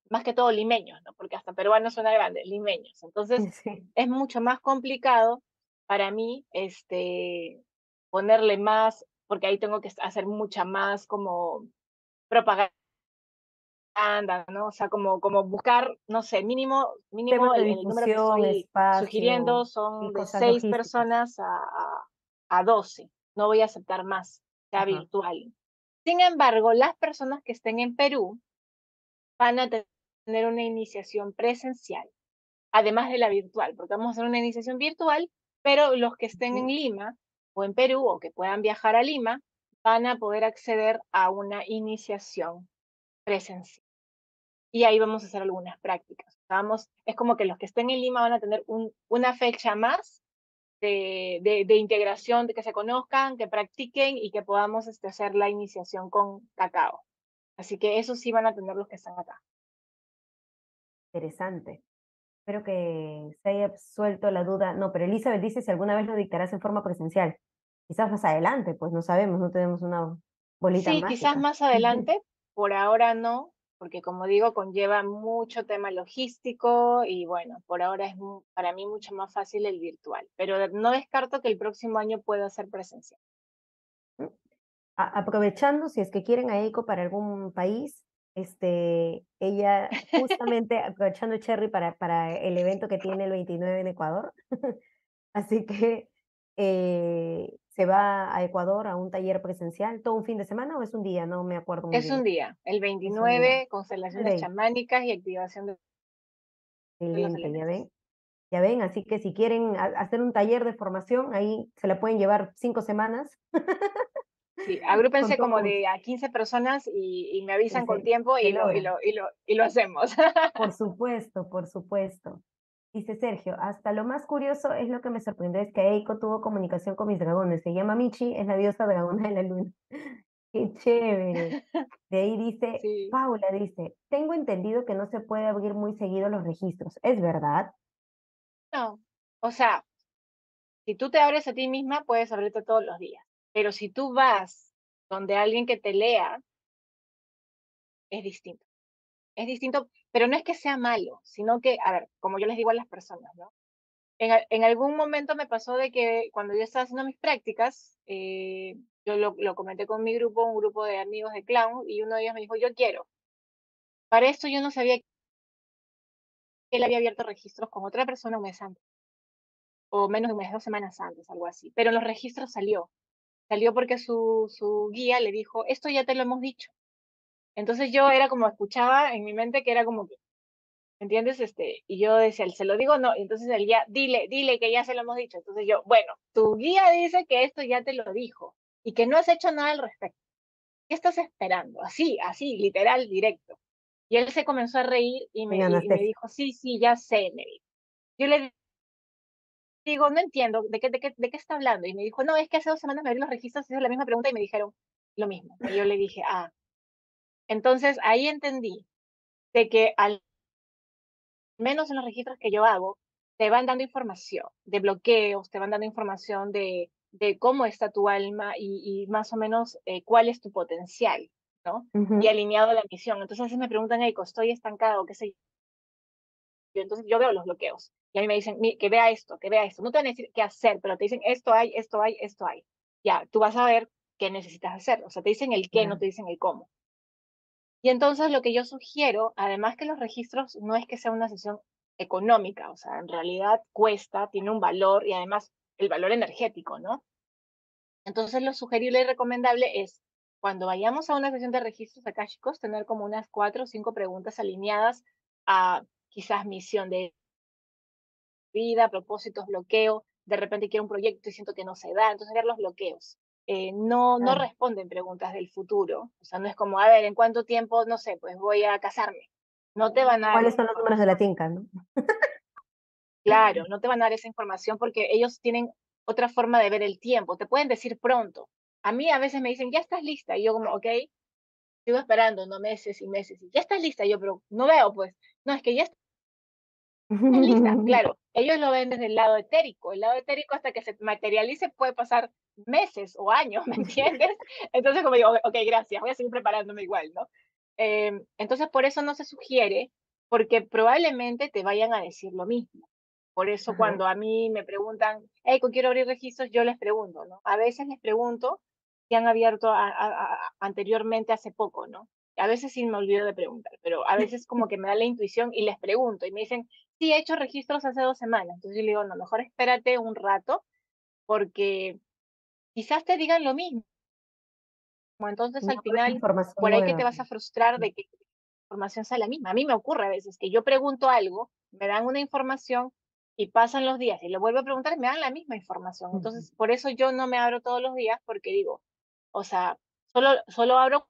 más que todo limeños, ¿no? porque hasta peruanos suena grande, limeños. Entonces [laughs] es mucho más complicado para mí este, ponerle más, porque ahí tengo que hacer mucha más como propaganda anda, ¿no? O sea, como, como buscar, no sé, mínimo, mínimo el, el número que estoy sugiriendo espacio son de seis logísticas. personas a, 12. No voy a aceptar más, sea Ajá. virtual. Sin embargo, las personas que estén en Perú van a tener una iniciación presencial, además de la virtual, porque vamos a hacer una iniciación virtual, pero los que estén en. Lima o en Perú o que puedan viajar a Lima van a poder acceder a una iniciación presencial. Y ahí vamos a hacer algunas prácticas. Vamos, es como que los que estén en Lima van a tener un, una fecha más de, de, de, integración, de que se conozcan, que practiquen y que podamos este, hacer la iniciación con cacao. Así que eso sí van a tener los que están acá. Interesante. Espero que se haya suelto la duda. No, pero Elizabeth dice si alguna vez lo dictarás en forma presencial. Quizás más adelante, pues no sabemos, no tenemos una bolita sí, mágica. quizás más adelante, por ahora no, porque como digo, conlleva mucho tema logístico y bueno, por ahora es para mí mucho más fácil el virtual, pero no descarto que el próximo año pueda ser presencial. Aprovechando, si es que quieren a Eiko para algún país, este, ella [laughs] justamente aprovechando Cherry para, para el evento que tiene el 29 en Ecuador, [laughs] así que eh, se va a Ecuador a un taller presencial, todo un fin de semana o es un día, no me acuerdo muy es bien. Un día, el 29, día. constelaciones chamánicas y activación de Excelente, ya ven. Ya ven, así que si quieren hacer un taller de formación, ahí se la pueden llevar cinco semanas. Sí, [laughs] agrúpense como de a 15 personas y, y me avisan sí, con tiempo y lo, y, lo, y, lo, y lo hacemos. Por [laughs] supuesto, por supuesto. Dice Sergio, hasta lo más curioso es lo que me sorprendió es que Eiko tuvo comunicación con mis dragones. Se llama Michi, es la diosa dragona de la luna. [laughs] Qué chévere. De ahí dice, [laughs] sí. Paula dice, tengo entendido que no se puede abrir muy seguido los registros. ¿Es verdad? No, o sea, si tú te abres a ti misma, puedes abrirte todos los días. Pero si tú vas donde alguien que te lea, es distinto. Es distinto, pero no es que sea malo, sino que, a ver, como yo les digo a las personas, ¿no? En, algún momento me pasó de que cuando yo estaba haciendo mis prácticas, eh, yo lo, lo, comenté con mi grupo, un grupo de amigos de clown, y uno de ellos me dijo, yo quiero. Para esto yo no sabía que él había abierto registros con otra persona un mes antes, o menos de un mes, dos semanas antes, algo así. Pero en los registros salió. Salió porque su, su guía le dijo, esto ya te lo hemos dicho. Entonces yo era como, escuchaba en mi mente que era como que, ¿entiendes? Este, y yo decía, ¿se lo digo? No. Entonces el guía, dile, dile que ya se lo hemos dicho. Entonces yo, bueno, tu guía dice que esto ya te lo dijo y que no has hecho nada al respecto. ¿Qué estás esperando? Así, así, literal, directo. Y él se comenzó a reír y me, y me dijo, sí, sí, ya sé, me dijo. Yo le digo, no entiendo, ¿de qué, de, qué, ¿de qué está hablando? Y me dijo, no, es que hace dos semanas me abrí los registros, hice la misma pregunta y me dijeron lo mismo. Y yo le dije, ah. Entonces ahí entendí de que al menos en los registros que yo hago, te van dando información de bloqueos, te van dando información de, de cómo está tu alma y, y más o menos eh, cuál es tu potencial, ¿no? Uh -huh. Y alineado a la misión. Entonces me preguntan, Eiko, ¿estoy estancado? ¿Qué sé yo? Entonces yo veo los bloqueos. Y a mí me dicen, que vea esto, que vea esto. No te van a decir qué hacer, pero te dicen, esto hay, esto hay, esto hay. Ya, tú vas a ver qué necesitas hacer. O sea, te dicen el qué, Yeah. no te dicen el cómo. Y entonces lo que yo sugiero, además que los registros no es que sea una sesión económica, o sea, en realidad cuesta, tiene un valor y además el valor energético, ¿no? Entonces lo sugerible y recomendable es, cuando vayamos a una sesión de registros akáshicos, tener como unas cuatro o cinco preguntas alineadas a quizás misión de vida, propósitos, bloqueo, de repente quiero un proyecto y siento que no se da, entonces ver los bloqueos. Eh, no, no responden preguntas del futuro, o sea, no es como, a ver, ¿en cuánto tiempo, no sé, pues voy a casarme? No te van a ¿Cuáles son los números de la tinca, no? Claro, [laughs] no te van a dar esa información porque ellos tienen otra forma de ver el tiempo. Te pueden decir pronto. A mí a veces me dicen, ya estás lista. Y yo como, ok, sigo esperando, no meses y meses. Y ya estás lista. Y yo, pero no veo, pues. No, es que ya estás lista. [laughs] Claro, ellos lo ven desde el lado etérico. El lado etérico hasta que se materialice puede pasar meses o años, ¿me [laughs] entiendes? Entonces como digo, ok, gracias, voy a seguir preparándome igual, ¿no? Eh, entonces por eso no se sugiere, porque probablemente te vayan a decir lo mismo. Por eso Ajá. cuando a mí me preguntan, hey, quiero abrir registros, yo les pregunto, ¿no? A veces les pregunto si han abierto a- a- a- anteriormente hace poco, ¿no? a veces sí me olvido de preguntar, pero a veces como que me da la intuición y les pregunto y me dicen, sí, he hecho registros hace dos semanas. Entonces yo le digo, no, mejor espérate un rato porque quizás te digan lo mismo. Entonces al final, por ahí que te vas a frustrar de que la información sea la misma. A mí me ocurre a veces que yo pregunto algo, me dan una información y pasan los días y le vuelvo a preguntar y me dan la misma información. Entonces, por eso yo no me abro todos los días porque digo, o sea, solo, solo abro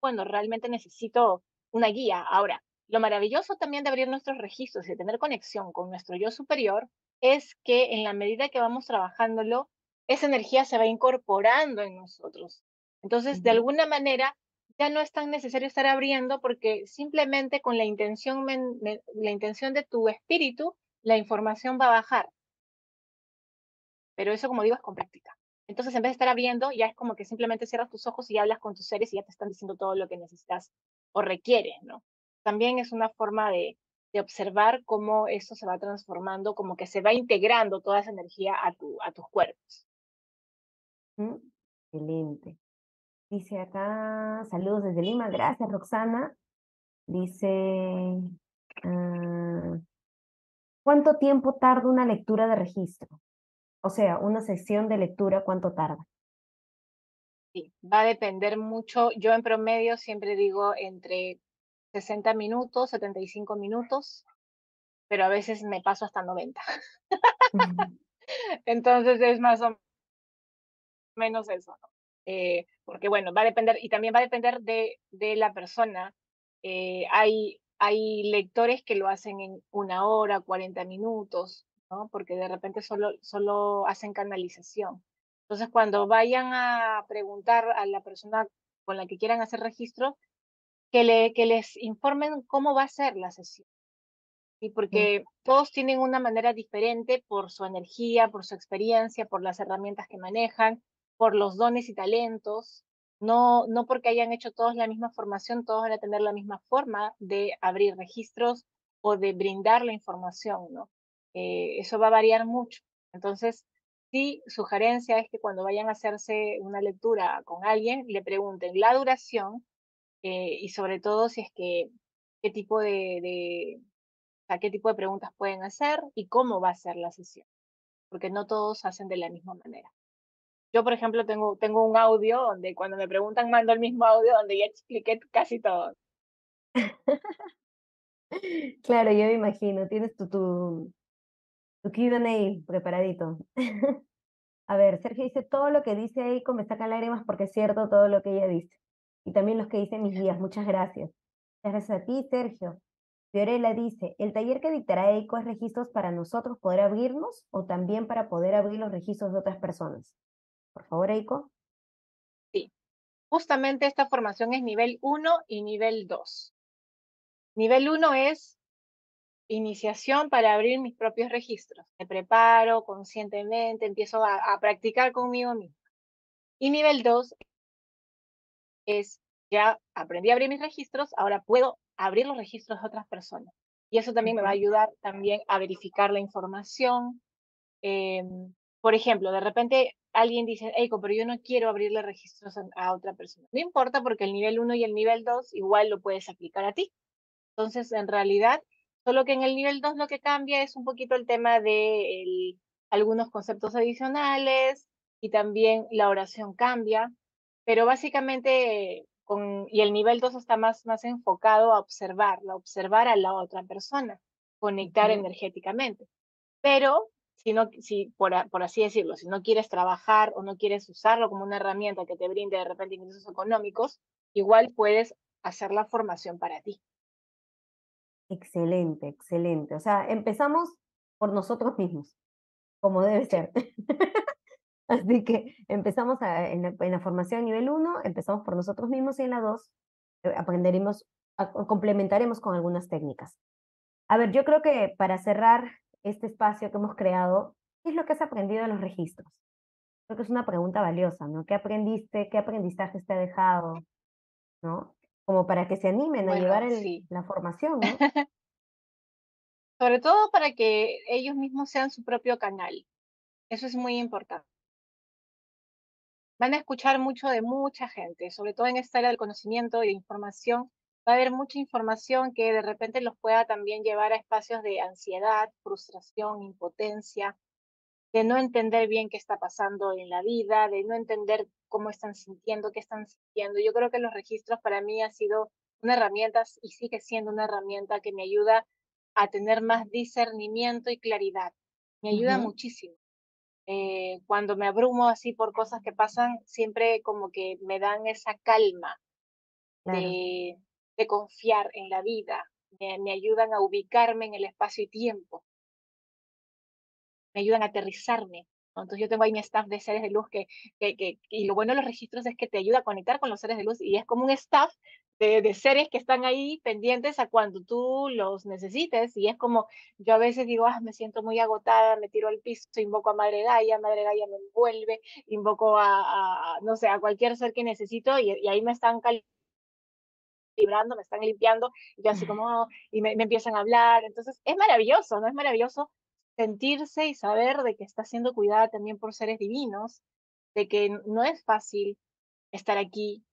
cuando realmente necesito una guía. Ahora, lo maravilloso también de abrir nuestros registros y de tener conexión con nuestro yo superior es que en la medida que vamos trabajándolo, esa energía se va incorporando en nosotros. Entonces, de alguna manera, ya no es tan necesario estar abriendo porque simplemente con la intención, la intención de tu espíritu, la información va a bajar. Pero eso, como digo, es con práctica. Entonces, en vez de estar abriendo, ya es como que simplemente cierras tus ojos y hablas con tus seres y ya te están diciendo todo lo que necesitas o requieres, ¿no? También es una forma de, de observar cómo eso se va transformando, como que se va integrando toda esa energía a, tu, a tus cuerpos. Mm, excelente. Dice acá, saludos desde Lima, gracias Roxana. Dice, ah, ¿cuánto tiempo tarda una lectura de registro? O sea, una sesión de lectura, ¿cuánto tarda? Sí, va a depender mucho. Yo en promedio siempre digo entre 60 minutos, 75 minutos, pero a veces me paso hasta 90. [laughs] Entonces es más o menos eso, ¿no? Eh, porque bueno, va a depender, y también va a depender de, de la persona. Eh, hay, hay lectores que lo hacen en una hora, 40 minutos, ¿no? Porque de repente solo, solo hacen canalización. Entonces, cuando vayan a preguntar a la persona con la que quieran hacer registro, que, le, que les informen cómo va a ser la sesión. Y porque todos tienen una manera diferente por su energía, por su experiencia, por las herramientas que manejan, por los dones y talentos. No, no porque hayan hecho todos la misma formación, todos van a tener la misma forma de abrir registros o de brindar la información, ¿no? Eh, eso va a variar mucho. Entonces, sí, sugerencia es que cuando vayan a hacerse una lectura con alguien, le pregunten la duración eh, y sobre todo si es que qué tipo de, qué tipo de preguntas pueden hacer y cómo va a ser la sesión, porque no todos hacen de la misma manera. Yo, por ejemplo, tengo, tengo un audio donde cuando me preguntan mando el mismo audio donde ya expliqué casi todo. [laughs] claro, yo me imagino, tienes tu, tu, tu Q&A preparadito. [laughs] A ver, Sergio dice, todo lo que dice Eiko me saca lágrimas porque es cierto todo lo que ella dice. Y también los que dicen mis guías, muchas gracias. Gracias a ti, Sergio. Fiorella dice, ¿el taller que dictará Eiko es registros para nosotros poder abrirnos o también para poder abrir los registros de otras personas? Por favor, Eiko. Sí, justamente esta formación es nivel 1 y nivel 2. Nivel 1 es iniciación para abrir mis propios registros. Me preparo conscientemente, empiezo a, practicar conmigo mismo. Y nivel 2 es, ya aprendí a abrir mis registros, ahora puedo abrir los registros de otras personas. Y eso también me va a ayudar también a verificar la información. Em, por ejemplo, de repente alguien dice, Eiko, pero yo no quiero abrirle registros a, otra persona. No importa porque el nivel 1 y el nivel 2 igual lo puedes aplicar a ti. Entonces, en realidad, Solo que en el nivel 2 lo que cambia es un poquito el tema de algunos conceptos adicionales y también la oración cambia, pero básicamente con, y el nivel 2 está más, más enfocado a observar, a observar a la otra persona, conectar energéticamente. Pero si no, si, por, por, así decirlo, si no quieres trabajar o no quieres usarlo como una herramienta que te brinde de repente ingresos económicos, igual puedes hacer la formación para ti. Excelente, excelente. O sea, empezamos por nosotros mismos, como debe ser. [laughs] Así que empezamos en, la, formación nivel 1, empezamos por nosotros mismos y en la 2 eh, aprenderemos, complementaremos con algunas técnicas. A ver, yo creo que para cerrar este espacio que hemos creado, ¿qué es lo que has aprendido de los registros? Creo que es una pregunta valiosa, ¿no? ¿Qué aprendiste? ¿Qué aprendizaje te ha dejado? ¿No? como para que se animen a llevar la formación, ¿no? [laughs] Sobre todo para que ellos mismos sean su propio canal. Eso es muy importante. Van a escuchar mucho de mucha gente, sobre todo en esta era del conocimiento y de información. Va a haber mucha información que de repente los pueda también llevar a espacios de ansiedad, frustración, impotencia, de no entender bien qué está pasando en la vida, de no entender cómo están sintiendo, qué están sintiendo. Yo creo que los registros para mí ha sido una herramienta y sigue siendo una herramienta que me ayuda a tener más discernimiento y claridad. Me ayuda muchísimo. Eh, cuando me abrumo así por cosas que pasan, siempre como que me dan esa calma de, confiar en la vida, me, ayudan a ubicarme en el espacio y tiempo, me ayudan a aterrizarme. Entonces yo tengo ahí mi staff de seres de luz que, que, que, y lo bueno de los registros es que te ayuda a conectar con los seres de luz y es como un staff de, seres que están ahí pendientes a cuando tú los necesites. Y es como, yo a veces digo, ah, me siento muy agotada, me tiro al piso, invoco a Madre Gaia, Madre Gaia me envuelve, invoco a, no sé, a cualquier ser que necesito y, ahí me están calibrando, me están limpiando, y yo así como, y me, me empiezan a hablar. Entonces, es maravilloso, ¿no? Es maravilloso sentirse y saber de que está siendo cuidada también por seres divinos, de que no es fácil estar aquí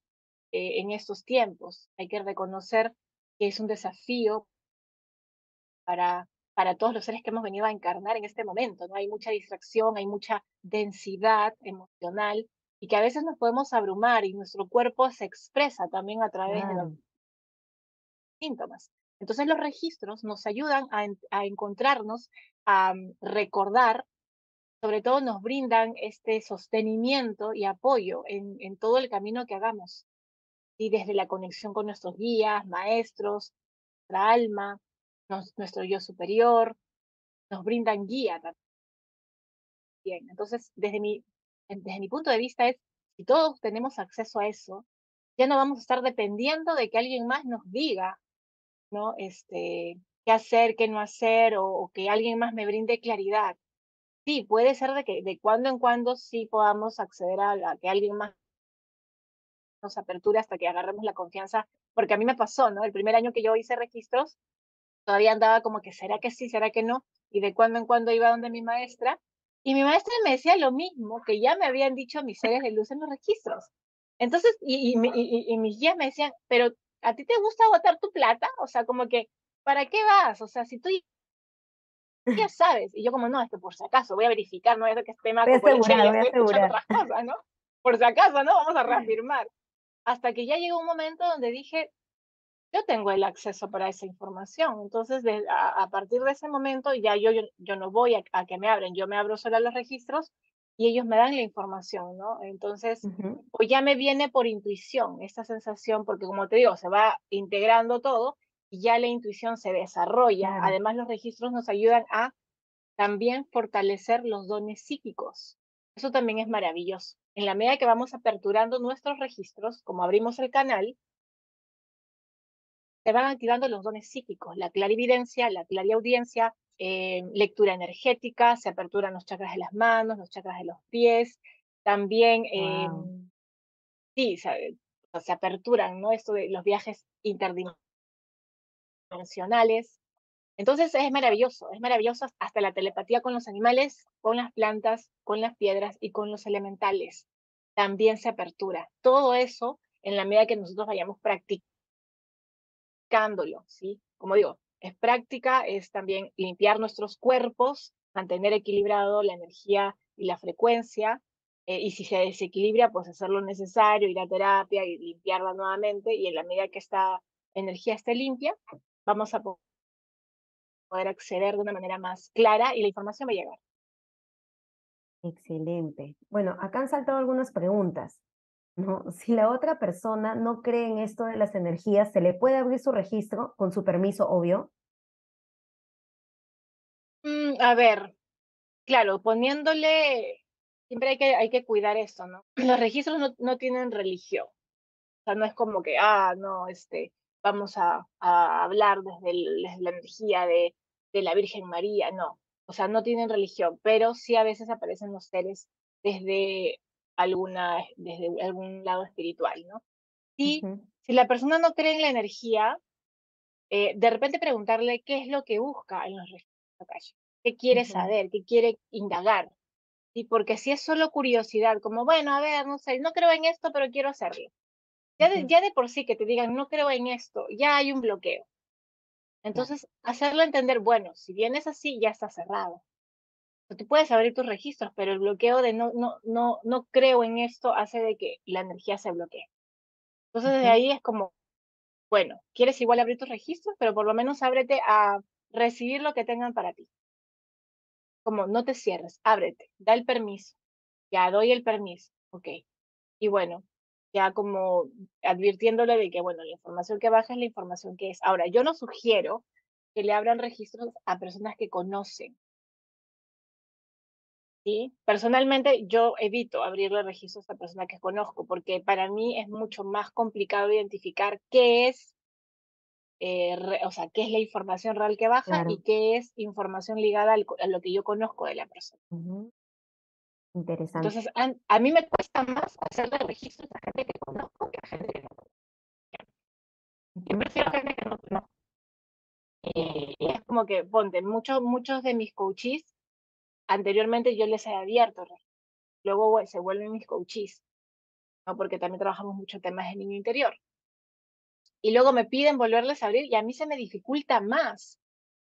eh, en estos tiempos. Hay que reconocer que es un desafío para, para todos los seres que hemos venido a encarnar en este momento. ¿no? Hay mucha distracción, hay mucha densidad emocional y que a veces nos podemos abrumar y nuestro cuerpo se expresa también a través de los síntomas. Entonces los registros nos ayudan a, encontrarnos, a mm, recordar, sobre todo nos brindan este sostenimiento y apoyo en, en todo el camino que hagamos y desde la conexión con nuestros guías, maestros, nuestra alma, nuestro yo superior, nos brindan guía también. Entonces, desde mi, desde mi punto de vista es, si todos tenemos acceso a eso, ya no vamos a estar dependiendo de que alguien más nos diga, ¿no? Este, qué hacer, qué no hacer, o, que alguien más me brinde claridad. Sí, puede ser de que de cuando en cuando sí podamos acceder a, a que alguien más apertura hasta que agarremos la confianza, porque a mí me pasó, ¿no? El primer año que yo hice registros, todavía andaba como que, ¿será que sí, será que no? Y de cuando en cuando iba donde mi maestra, y mi maestra me decía lo mismo que ya me habían dicho mis seres de luz en los registros. Entonces, y, y, mis guías me decían, pero ¿a ti te gusta botar tu plata? O sea, como que, ¿para qué vas? O sea, si tú ya [laughs] sabes. Y yo como, no, es que por si acaso voy a verificar, no es que esté más voy a otras cosas, ¿no? Por si acaso, ¿no? Vamos a [laughs] reafirmar hasta que ya llegó un momento donde dije, yo tengo el acceso para esa información. Entonces, a, partir de ese momento, ya yo, yo, no voy a, que me abren, yo me abro solo los registros y ellos me dan la información, ¿no? Entonces, o ya me viene por intuición esta sensación, porque como te digo, se va integrando todo y ya la intuición se desarrolla. Además, los registros nos ayudan a también fortalecer los dones psíquicos. Eso también es maravilloso en la medida que vamos aperturando nuestros registros, como abrimos el canal, se van activando los dones psíquicos, la clarividencia, la clariaudiencia, eh, lectura energética, se aperturan los chakras de las manos, los chakras de los pies, también, eh, sí, se, se, aperturan, ¿no? Esto de los viajes interdimensionales, entonces es maravilloso, es maravilloso hasta la telepatía con los animales, con las plantas, con las piedras y con los elementales. También se apertura. Todo eso en la medida que nosotros vayamos practicándolo, ¿sí? Como digo, es práctica, es también limpiar nuestros cuerpos, mantener equilibrado la energía y la frecuencia, eh, y si se desequilibra, pues hacer lo necesario, ir a terapia y limpiarla nuevamente, y en la medida que esta energía esté limpia, vamos a poder acceder de una manera más clara y la información va a llegar. Excelente. Bueno, acá han saltado algunas preguntas. ¿No? Si la otra persona no cree en esto de las energías, ¿se le puede abrir su registro con su permiso, obvio? Mm, a ver, claro, poniéndole, siempre hay que, hay que cuidar esto, ¿no? [clears throat] Los registros no, no tienen religión. O sea, no es como que, ah, no, este, vamos a, hablar desde, la energía de, de, la Virgen María, no. O sea, no tienen religión, pero sí a veces aparecen los seres desde, alguna, desde algún lado espiritual, ¿no? Y si la persona no cree en la energía, eh, de repente preguntarle qué es lo que busca en los registros qué quiere saber, qué quiere indagar. Y porque si es solo curiosidad, como, bueno, a ver, no sé, no creo en esto, pero quiero hacerlo. Ya de, ya de por sí que te digan, no creo en esto, ya hay un bloqueo. Entonces, hacerlo entender, bueno, si vienes así, ya está cerrado. Tú puedes abrir tus registros, pero el bloqueo de no, no, no, no creo en esto hace de que la energía se bloquee. Entonces, desde ahí es como, bueno, quieres igual abrir tus registros, pero por lo menos ábrete a recibir lo que tengan para ti. Como no te cierres, ábrete, da el permiso. Ya doy el permiso, ok. Y bueno, ya como advirtiéndole de que, bueno, la información que baja es la información que es. Ahora, yo no sugiero que le abran registros a personas que conocen. ¿Sí? Personalmente, yo evito abrirle registros a personas que conozco, porque para mí es mucho más complicado identificar qué es eh, o sea, qué es la información real que baja y qué es información ligada a lo que yo conozco de la persona. Interesante. Entonces, a, mí me cuesta más hacerle registros a gente que conozco que a gente que no conozco. Yo prefiero gente que no conozco. Eh, es como que, ponte, muchos, muchos de mis coaches, anteriormente yo les he abierto, luego se vuelven mis coaches, ¿no? porque también trabajamos mucho temas de niño interior y luego me piden volverles a abrir y a mí se me dificulta más,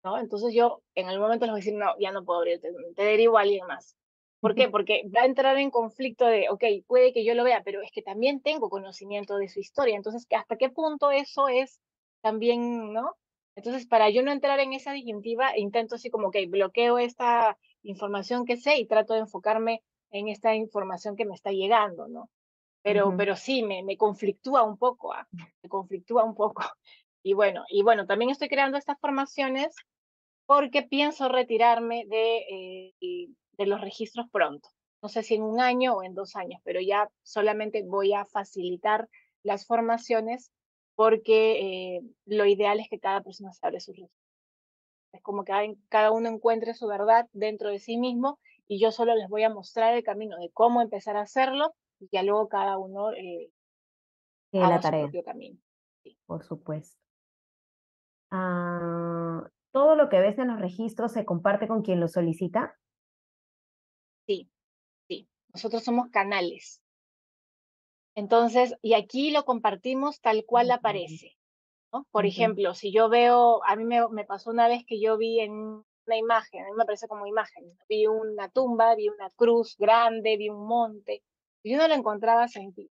¿no? Entonces yo en algún momento les voy a decir, no, ya no puedo abrir, te, derivo a alguien más. ¿Por qué? Porque va a entrar en conflicto de, ok, puede que yo lo vea, pero es que también tengo conocimiento de su historia, entonces, ¿hasta qué punto eso es también, ¿no? Entonces, para yo no entrar en esa disyuntiva, intento así como, que bloqueo esta información que sé y trato de enfocarme en esta información que me está llegando, ¿no? pero, pero sí, me, me conflictúa un poco, ah, me conflictúa un poco. [laughs] Y bueno, y bueno, también estoy creando estas formaciones porque pienso retirarme de, eh, de los registros pronto. No sé si en un año o en dos años, pero ya solamente voy a facilitar las formaciones porque eh, lo ideal es que cada persona se abre sus registros. Es como que cada uno encuentre su verdad dentro de sí mismo y yo solo les voy a mostrar el camino de cómo empezar a hacerlo ya luego cada uno eh, la tarea. su propio camino. Por supuesto. Ah, ¿Todo lo que ves en los registros se comparte con quien lo solicita? Sí, sí. Nosotros somos canales. Entonces, y aquí lo compartimos tal cual aparece. ¿No? Por ejemplo, si yo veo, a mí me, me, pasó una vez que yo vi en una imagen, a mí me aparece como imagen, vi una tumba, vi una cruz grande, vi un monte, yo no lo encontraba sentido.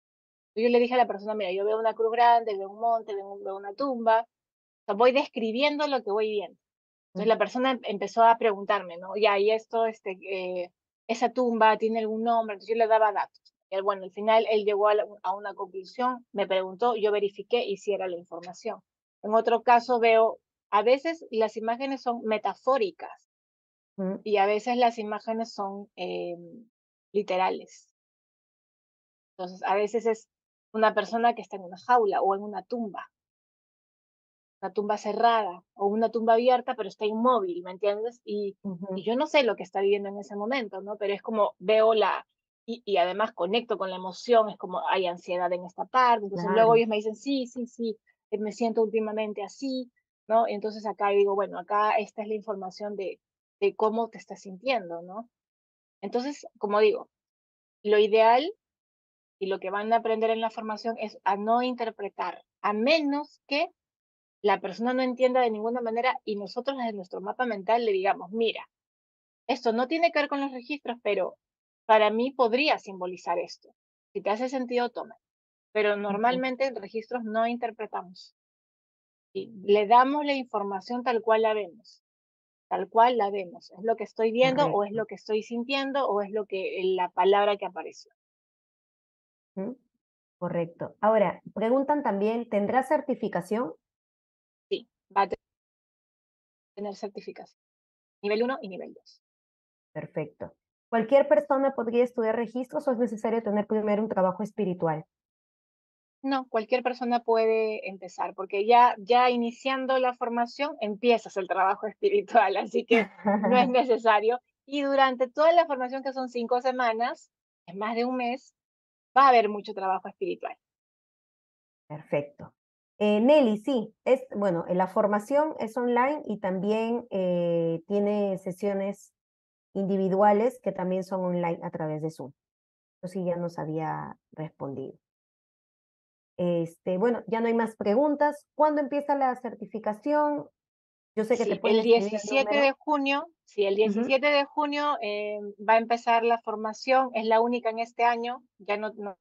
Yo le dije a la persona, mira, yo veo una cruz grande, veo un monte, veo, una tumba. O sea, voy describiendo lo que voy viendo. Entonces la persona em, empezó a preguntarme, ¿no? Ya, y esto, este, eh, esa tumba tiene algún nombre. Entonces yo le daba datos. Y bueno, al final él llegó a, una conclusión, me preguntó, yo verifiqué y si era la información. En otro caso veo, a veces las imágenes son metafóricas y a veces las imágenes son em, literales. Entonces, a veces es una persona que está en una jaula o en una tumba, una tumba cerrada o una tumba abierta, pero está inmóvil, ¿me entiendes? Y, yo no sé lo que está viviendo en ese momento, ¿no? Pero es como veo la, y, además conecto con la emoción, es como hay ansiedad en esta parte, entonces luego ellos me dicen, sí, sí, sí, eh, me siento últimamente así, ¿no? Entonces acá digo, bueno, acá esta es la información de, de cómo te estás sintiendo, ¿no? Entonces, como digo, lo ideal y lo que van a aprender en la formación es a no interpretar, a menos que la persona no entienda de ninguna manera y nosotros desde nuestro mapa mental le digamos, mira, esto no tiene que ver con los registros, pero para mí podría simbolizar esto. Si te hace sentido, toma. Pero normalmente en registros no interpretamos. Y le damos la información tal cual la vemos. Tal cual la vemos. Es lo que estoy viendo o es lo que estoy sintiendo o es lo que la palabra que apareció. Correcto. Ahora, preguntan también, ¿tendrá certificación? Sí, va a tener certificación. Nivel 1 y nivel 2. Perfecto. ¿Cualquier persona podría estudiar registros o es necesario tener primero un trabajo espiritual? No, cualquier persona puede empezar, porque ya, ya iniciando la formación empiezas el trabajo [laughs] espiritual, así que no es [laughs] necesario. Y durante toda la formación, que son cinco semanas, es más de un mes, va a haber mucho trabajo espiritual. Perfecto. Eh, Nelly, sí, es, bueno, la formación es online y también eh, tiene sesiones individuales que también son online a través de Zoom. Eso sí ya nos había respondido. Este, bueno, ya no hay más preguntas. ¿Cuándo empieza la certificación? Yo sé que te el 17 de junio, sí, el 17 de junio eh, va a empezar la formación, es la única en este año, ya no, no,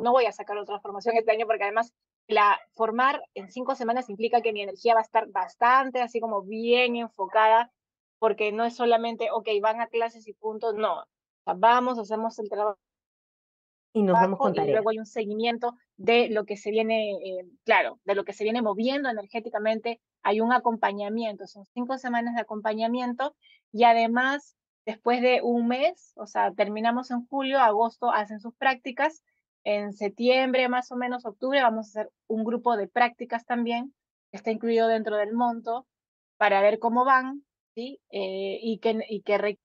no voy a sacar otra formación este año porque además la formar en cinco semanas implica que mi energía va a estar bastante así como bien enfocada, porque no es solamente, ok, van a clases y puntos, no, vamos, hacemos el trabajo y nos vamos con Y luego hay un seguimiento de lo que se viene, eh, claro, de lo que se viene moviendo energéticamente. Hay un acompañamiento, son cinco semanas de acompañamiento y además, después de un mes, o sea, terminamos en julio, agosto hacen sus prácticas. En septiembre, más o menos, octubre, vamos a hacer un grupo de prácticas también, que está incluido dentro del monto, para ver cómo van, ¿sí? Eh, y que, y que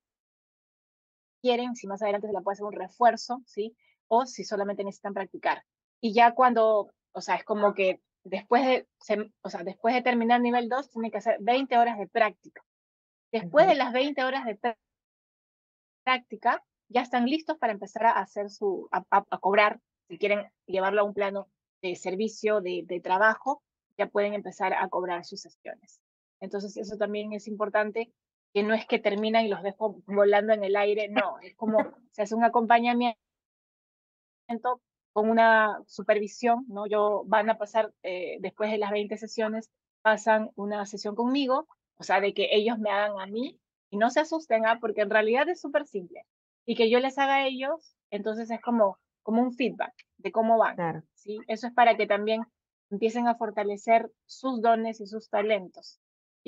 requieren, si más adelante se la puede hacer un refuerzo, ¿sí? o si solamente necesitan practicar. Y ya cuando, o sea, es como que después de, o sea, después de terminar nivel 2, tienen que hacer 20 horas de práctica. Después de las 20 horas de práctica, ya están listos para empezar a hacer su, a, cobrar, si quieren llevarlo a un plano de servicio, de, de trabajo, ya pueden empezar a cobrar sus sesiones. Entonces, eso también es importante, que no es que terminan y los dejo volando en el aire, no, es como [laughs] se hace un acompañamiento con una supervisión, ¿no? Yo van a pasar, eh, después de las 20 sesiones, pasan una sesión conmigo, o sea, de que ellos me hagan a mí y no se asusten, ¿ah? porque en realidad es súper simple. Y que yo les haga a ellos, entonces es como, como un feedback de cómo van. Claro. ¿sí? Eso es para que también empiecen a fortalecer sus dones y sus talentos.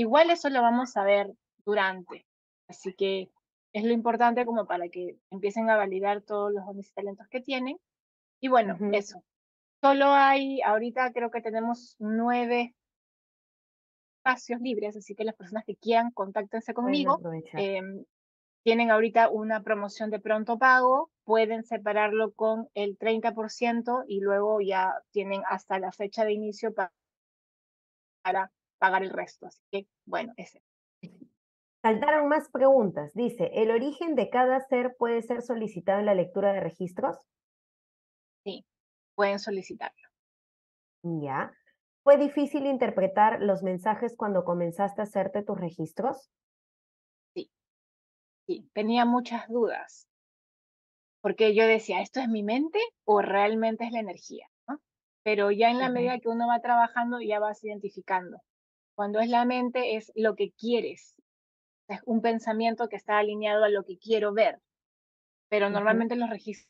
Igual eso lo vamos a ver durante. Así que es lo importante como para que empiecen a validar todos los dones y talentos que tienen y bueno, eso. Solo hay, ahorita creo que tenemos nueve espacios libres, así que las personas que quieran, contáctense conmigo. Em, tienen ahorita una promoción de pronto pago, pueden separarlo con el 30% y luego ya tienen hasta la fecha de inicio para, para pagar el resto. Así que, bueno, ese. Faltaron más preguntas. Dice, ¿el origen de cada ser puede ser solicitado en la lectura de registros? Sí, pueden solicitarlo. Ya. ¿Fue difícil interpretar los mensajes cuando comenzaste a hacerte tus registros? Sí, sí, tenía muchas dudas, porque yo decía, ¿esto es mi mente o realmente es la energía? Pero ya en la medida que uno va trabajando, ya vas identificando. Cuando es la mente, es lo que quieres. Es un pensamiento que está alineado a lo que quiero ver. Pero normalmente los registros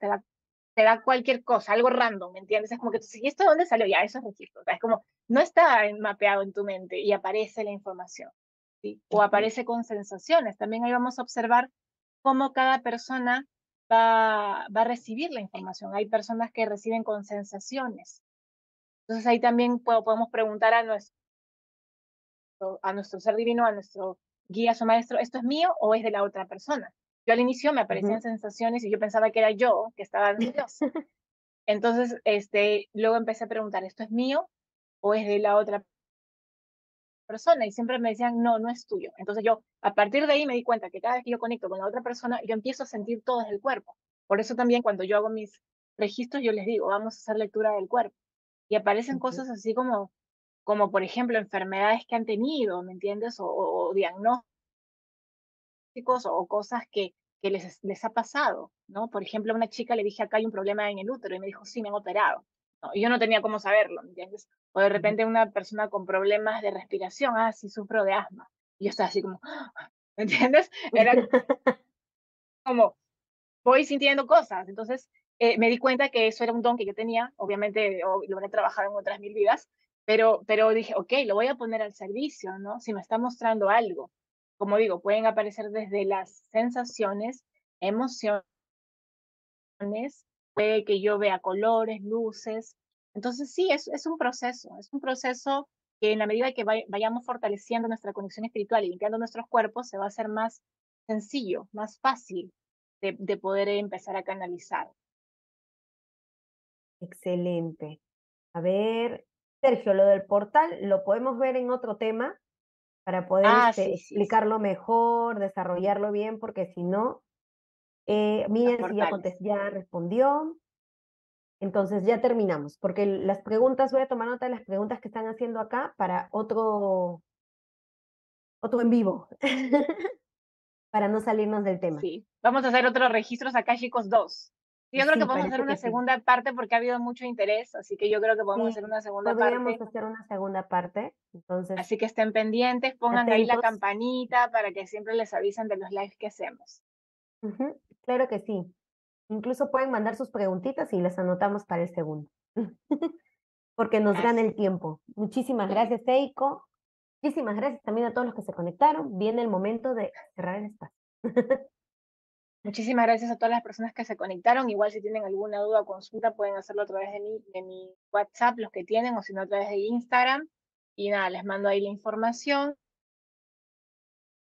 te da, te da cualquier cosa, algo random, ¿me entiendes? Es como que tú ¿y esto dónde salió? Ya, eso es registro. es como, no está mapeado en tu mente y aparece la información. ¿sí? O aparece con sensaciones. También ahí vamos a observar cómo cada persona va, va a recibir la información. Hay personas que reciben con sensaciones. Entonces ahí también podemos preguntar a nuestro, a nuestro ser divino, a nuestro guía, su maestro, ¿esto es mío o es de la otra persona? Yo al inicio me aparecían sensaciones y yo pensaba que era yo que estaba nerviosa. [laughs] Entonces, este, luego empecé a preguntar, ¿esto es mío o es de la otra persona? Y siempre me decían, no, no es tuyo. Entonces yo, a partir de ahí me di cuenta que cada vez que yo conecto con la otra persona, yo empiezo a sentir todo desde el cuerpo. Por eso también cuando yo hago mis registros, yo les digo, vamos a hacer lectura del cuerpo. Y aparecen cosas así como, como, por ejemplo, enfermedades que han tenido, ¿me entiendes? O, o diagnósticos o cosas que, que les, les ha pasado, ¿no? Por ejemplo, a una chica le dije, acá hay un problema en el útero, y me dijo, sí, me han operado. Y yo no tenía cómo saberlo, ¿me entiendes? O de repente una persona con problemas de respiración, ah, sí, sufro de asma. Y yo estaba así como, ¿me entiendes? Era [laughs] como, voy sintiendo cosas. Entonces, eh, me di cuenta que eso era un don que yo tenía, obviamente lo he trabajado en otras mil vidas, pero, pero dije, ok, lo voy a poner al servicio, ¿no? Si me está mostrando algo como digo, pueden aparecer desde las sensaciones, emociones, puede que yo vea colores, luces. Entonces sí, es, un proceso, es un proceso que en la medida que vayamos fortaleciendo nuestra conexión espiritual y limpiando nuestros cuerpos, se va a hacer más sencillo, más fácil de poder empezar a canalizar. Excelente. A ver, Sergio, lo del portal lo podemos ver en otro tema, para poder Ah, este, sí, sí, sí. explicarlo mejor, desarrollarlo bien, porque si no, eh, Miriam sí ya, ya respondió. Entonces ya terminamos, porque las preguntas, voy a tomar nota de las preguntas que están haciendo acá para otro, otro en vivo, [laughs] para no salirnos del tema. Sí. Vamos a hacer otros registros acá, chicos, dos. Yo creo Sí, que podemos hacer una sí. segunda parte porque ha habido mucho interés, así que yo creo que podemos Sí, hacer una segunda podríamos parte. hacer una segunda parte, entonces, Así que estén pendientes, pongan ahí la campanita para que siempre les avisen de los lives que hacemos. claro que sí. Incluso pueden mandar sus preguntitas y las anotamos para el segundo. [laughs] Porque nos gana el tiempo. Muchísimas gracias, Eiko. Muchísimas gracias también a todos los que se conectaron. Viene el momento de cerrar el espacio. [laughs] Muchísimas gracias a todas las personas que se conectaron. Igual si tienen alguna duda o consulta pueden hacerlo a través de mi, de mi WhatsApp, los que tienen, o si no a través de Instagram. Y nada, les mando ahí la información.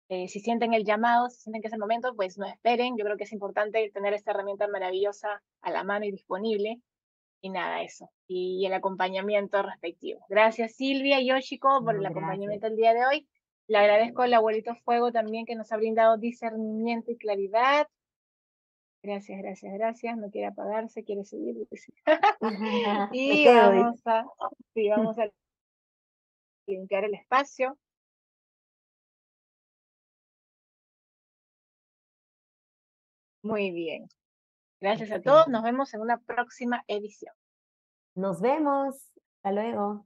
Eh, si sienten el llamado, si sienten que es el momento, pues no esperen. Yo creo que es importante tener esta herramienta maravillosa a la mano y disponible. Y nada, eso. Y el acompañamiento respectivo. Gracias Silvia y Yoshiko por el gracias. acompañamiento el día de hoy. Le agradezco al abuelito Fuego también que nos ha brindado discernimiento y claridad. Gracias, gracias, gracias. No quiere apagarse, quiere seguir. [laughs] [laughs] y vamos a, sí, vamos a limpiar el espacio. Muy bien. Gracias a todos. Nos vemos en una próxima edición. Nos vemos. Hasta luego.